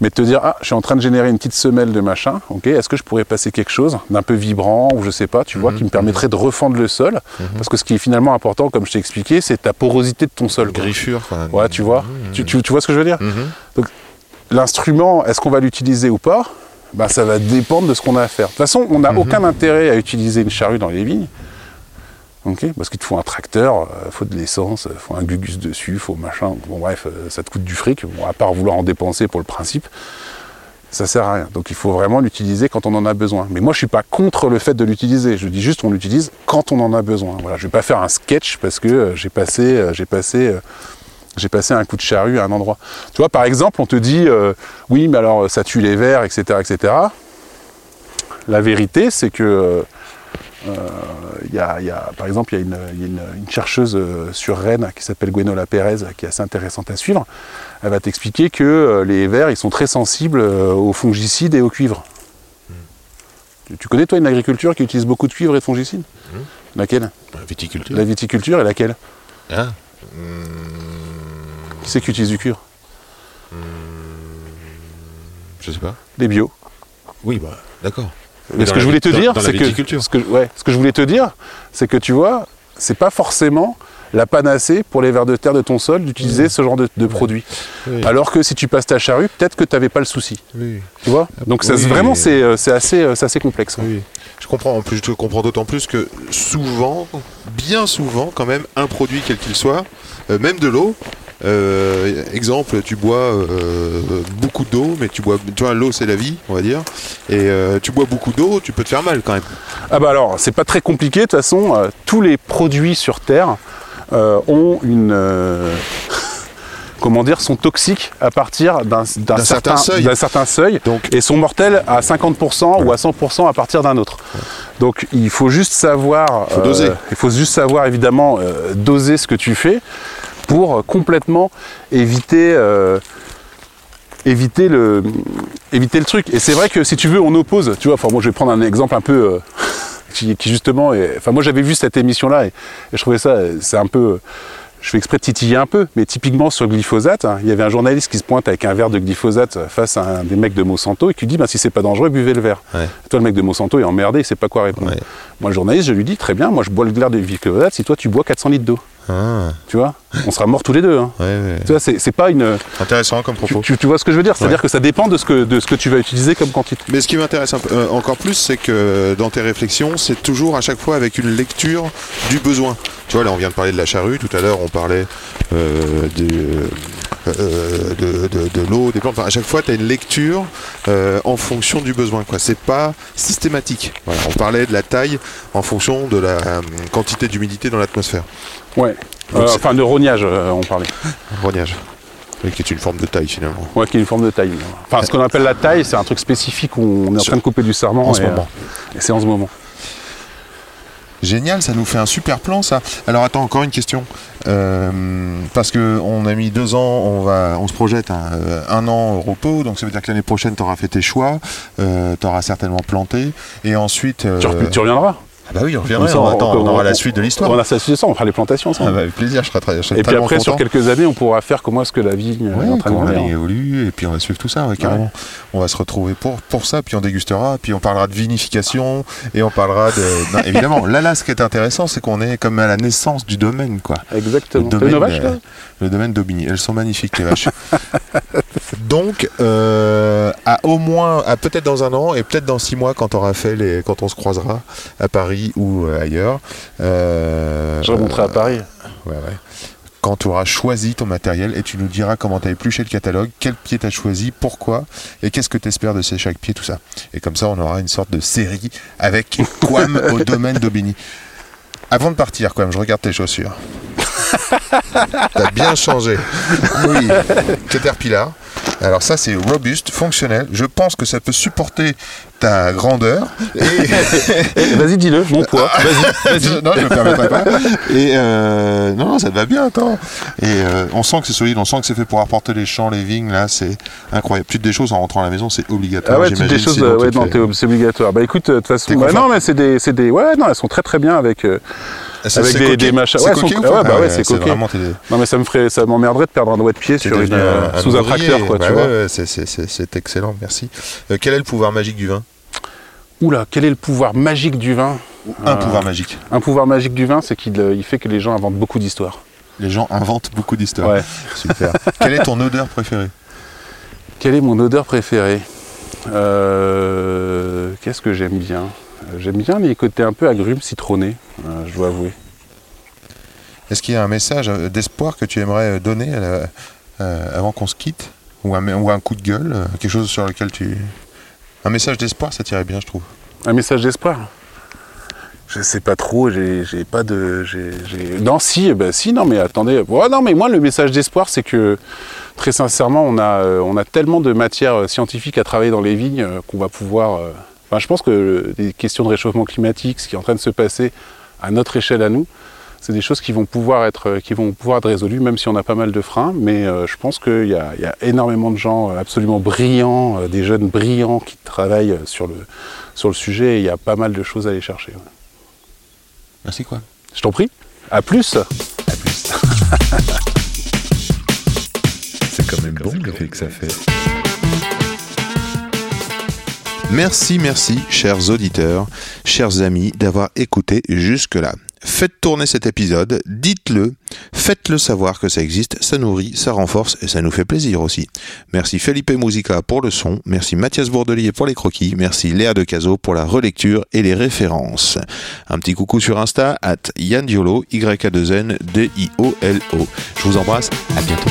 mais de te dire, ah, je suis en train de générer une petite semelle de machin, ok, est-ce que je pourrais passer quelque chose d'un peu vibrant, ou je sais pas, tu vois, qui me permettrait de refendre le sol, parce que ce qui est finalement important, comme je t'ai expliqué, c'est ta porosité de ton sol. quoi. Griffure quoi. Ouais, tu vois, tu, tu- tu vois ce que je veux dire Mhm. L'instrument, est-ce qu'on va l'utiliser ou pas? Ben, Ça va dépendre de ce qu'on a à faire. De toute façon, on n'a Mhm. aucun intérêt à utiliser une charrue dans les vignes. Parce qu'il te faut un tracteur, il faut de l'essence, il faut un gugus dessus, il faut machin. Bon, bref, euh, ça te coûte du fric. À part vouloir en dépenser pour le principe, ça sert à rien. Donc il faut vraiment l'utiliser quand on en a besoin. Mais moi, je suis pas contre le fait de l'utiliser. Je dis juste on l'utilise quand on en a besoin. Voilà, je vais pas faire un sketch parce que euh, j'ai passé, euh, j'ai passé, euh, j'ai passé un coup de charrue à un endroit. Tu vois, par exemple, on te dit euh, oui, mais alors ça tue les vers, etc., etc. La vérité, c'est que euh, y a, il y a- par exemple, il y a une, chercheuse euh, sur Rennes qui s'appelle Gwenola Pérez, qui est assez intéressante à suivre. Elle va t'expliquer que euh, les vers, ils sont très sensibles euh, aux fongicides et au cuivre. Tu, tu connais, toi, une agriculture qui utilise beaucoup de cuivre et de fongicides Laquelle Viticulture. La viticulture et laquelle Ah. Qui c'est qui utilise du cuivre Je sais pas. Les bio. Oui, bah, d'accord. Mais ce que je voulais te dire, c'est que, ce que, ouais, ce que je voulais te dire, c'est que tu vois, c'est pas forcément la panacée pour les vers de terre de ton sol d'utiliser ce genre de, de produit. Oui. Alors que si tu passes ta charrue, peut-être que tu n'avais pas le souci. Tu vois? Donc ça, vraiment, c'est euh, assez, euh, c'est assez complexe. Oui, je comprends. En plus, je comprends d'autant plus que souvent, bien souvent, quand même, un produit quel qu'il soit, euh, même de l'eau. Euh, exemple, tu bois euh, beaucoup d'eau, mais tu bois, tu vois, l'eau c'est la vie, on va dire. Et euh, tu bois beaucoup d'eau, tu peux te faire mal quand même. Ah bah alors, c'est pas très compliqué. De toute façon, tous les produits sur Terre ont une... comment dire, sont toxiques à partir d'un certain, certain seuil. certain seuil Donc- et sont mortels à 50% ou à 100% à partir d'un autre. Donc il faut juste savoir, Faut doser. il faut juste savoir évidemment euh, doser ce que tu fais pour euh, complètement éviter. euh, éviter le, éviter le truc. Et c'est vrai que si tu veux, on oppose. Tu vois, enfin, moi, je vais prendre un exemple un peu euh, qui, qui, justement, est- enfin, moi, j'avais vu cette émission-là et, et je trouvais ça, c'est un peu. Je fais exprès de titiller un peu, mais typiquement sur le glyphosate, hein, il y avait un journaliste qui se pointe avec un verre de glyphosate face à un des mecs de Monsanto et qui lui dit bah, si c'est pas dangereux, buvez le verre. Ouais. Toi, le mec de Monsanto est emmerdé, il sait pas quoi répondre. Ouais. Moi, le journaliste, je lui dis très bien, moi, je bois le verre de glyphosate si toi, tu bois 400 litres d'eau. Ah, Tu vois On sera morts tous les deux. hein. ouais, ouais. Tu vois, c'est c'est pas une. Intéressant comme propos. tu- tu vois ce que je veux dire? C'est-à-dire Ouais. que ça dépend de ce que, de ce que tu vas utiliser comme quantité. Mais ce qui m'intéresse euh, encore plus, c'est que dans tes réflexions, c'est toujours à chaque fois avec une lecture du besoin. Tu vois, là, on vient de parler de la charrue. Tout à l'heure, on parlait euh, de, euh, de, de- de l'eau, des plantes. Enfin, à chaque fois, tu as une lecture euh, en fonction du besoin. quoi. C'est pas systématique. Voilà, on parlait de la taille en fonction de la euh, quantité d'humidité dans l'atmosphère. Ouais. Donc Euh, enfin, de rognage, euh, on parlait. Rognage. Oui, qui est une forme de taille finalement. Ouais, qui est une forme de taille. Enfin, ce qu'on appelle la taille, c'est un truc spécifique où on est en train de couper du sarment. en ce euh, moment. et c'est en ce moment. Génial, ça nous fait un super plan ça. Alors attends, encore une question. Euh, parce que on a mis deux ans, on va, on se projette un, euh, un an au repos, donc ça veut dire que l'année prochaine tu auras fait tes choix, euh, tu auras certainement planté, et ensuite. euh, tu reviendras Ah bah oui, on reviendra. ça, on, attend, on on- aura la suite de l'histoire. On a ça, ça, on fera les plantations Ah ensemble. bah, avec plaisir, je serai, très, je serai et puis après, sur quelques années, on pourra faire comment est-ce que la vigne Ouais, est en train de comment elle grandir. évolue, et puis on va suivre tout ça, ouais, carrément. On va se retrouver pour, pour ça, puis on dégustera, puis on parlera de vinification, et on parlera de. Non, évidemment, là, là, ce qui est intéressant, c'est qu'on est comme à la naissance du domaine, quoi. Exactement. Le domaine, une vache, euh, là le domaine d'Aubigny. Elles sont magnifiques, les vaches. Donc, euh, à au moins, à peut-être dans un an et peut-être dans six mois, quand on aura fait les, quand on se croisera à Paris ou euh, ailleurs. euh, Je remonterai à Paris. ouais, ouais. Quand tu auras choisi ton matériel et tu nous diras comment tu as épluché le catalogue, quel pied tu as choisi, pourquoi et qu'est-ce que tu espères de ces chaque pied, tout ça. Et comme ça, on aura une sorte de série avec Quam au domaine d'Aubigny. Avant de partir, Quam, je regarde tes chaussures. T'as bien changé. Oui, Caterpillar. Alors ça, c'est robuste, fonctionnel. Je pense que ça peut supporter ta grandeur. Et... Eh, Vas-y, dis-le, mon poids. Vas-y, vas-y. non, je me permettrai pas. Et euh, non, non, ça te va bien, attends. Et euh, on sent que c'est solide, on sent que c'est fait pour apporter les champs, les vignes. Là, c'est incroyable. Toutes des choses en rentrant à la maison, c'est obligatoire. Ah ouais, toutes des choses, sinon euh, ouais, non, c'est obligatoire. Bah écoute, de toute façon, bah, non, mais c'est des, des, ouais, non, elles sont très très bien avec, euh, avec c'est des- machins. C'est Ouais, coquet sont- ou pas ah ouais, bah Ah ouais, c'est coquet. vraiment, non mais ça me ferait, ça m'emmerderait de perdre un doigt de pied sur une, euh, un- sous un tracteur, quoi, Bah tu ouais, vois. ouais, c'est- excellent, merci. Euh, quel est le pouvoir magique du vin? Oula, quel est le pouvoir magique du vin? Un Euh, pouvoir magique. Un pouvoir magique du vin, c'est qu'il euh, il fait que les gens inventent beaucoup d'histoires. Les gens inventent beaucoup d'histoires. Ouais. Super. Quelle est ton odeur préférée? Quelle est mon odeur préférée? Euh, Qu'est-ce que j'aime bien? Euh, J'aime bien les côtés un peu agrumes, citronnés, euh, je dois avouer. Est-ce qu'il y a un message euh, d'espoir que tu aimerais euh, donner à la- euh, avant qu'on se quitte? Ou un, ou un coup de gueule Quelque chose sur lequel tu... Un message d'espoir, ça t'irait bien, je trouve. Un message d'espoir? Je sais pas trop, j'ai pas de. Non, si, bah, si, non, mais attendez. Ouais, non, mais moi, le message d'espoir, c'est que très sincèrement, on a, euh, on a tellement de matières euh, scientifiques à travailler dans les vignes euh, qu'on va pouvoir. euh, Enfin, je pense que les questions de réchauffement climatique, ce qui est en train de se passer à notre échelle à nous, c'est des choses qui vont pouvoir être, qui vont pouvoir être résolues, même si on a pas mal de freins. Mais euh, je pense qu'il y a, il y a énormément de gens euh, absolument brillants, euh, des jeunes brillants qui travaillent sur le, sur le sujet et il y a pas mal de choses à aller chercher. ouais. Merci quoi Je t'en prie. À plus. C'est quand même bon l'effet que ça fait. Merci, merci, chers auditeurs, chers amis, d'avoir écouté jusque-là. Faites tourner cet épisode, dites-le, faites-le savoir que ça existe, ça nourrit, ça renforce et ça nous fait plaisir aussi. Merci Felipe Musica pour le son, merci Mathias Bourdelier pour les croquis, merci Léa de Caso pour la relecture et les références. Un petit coucou sur Insta, at Yann Diolo, Y-A-2-N, D-I-O-L-O. Je vous embrasse, à bientôt.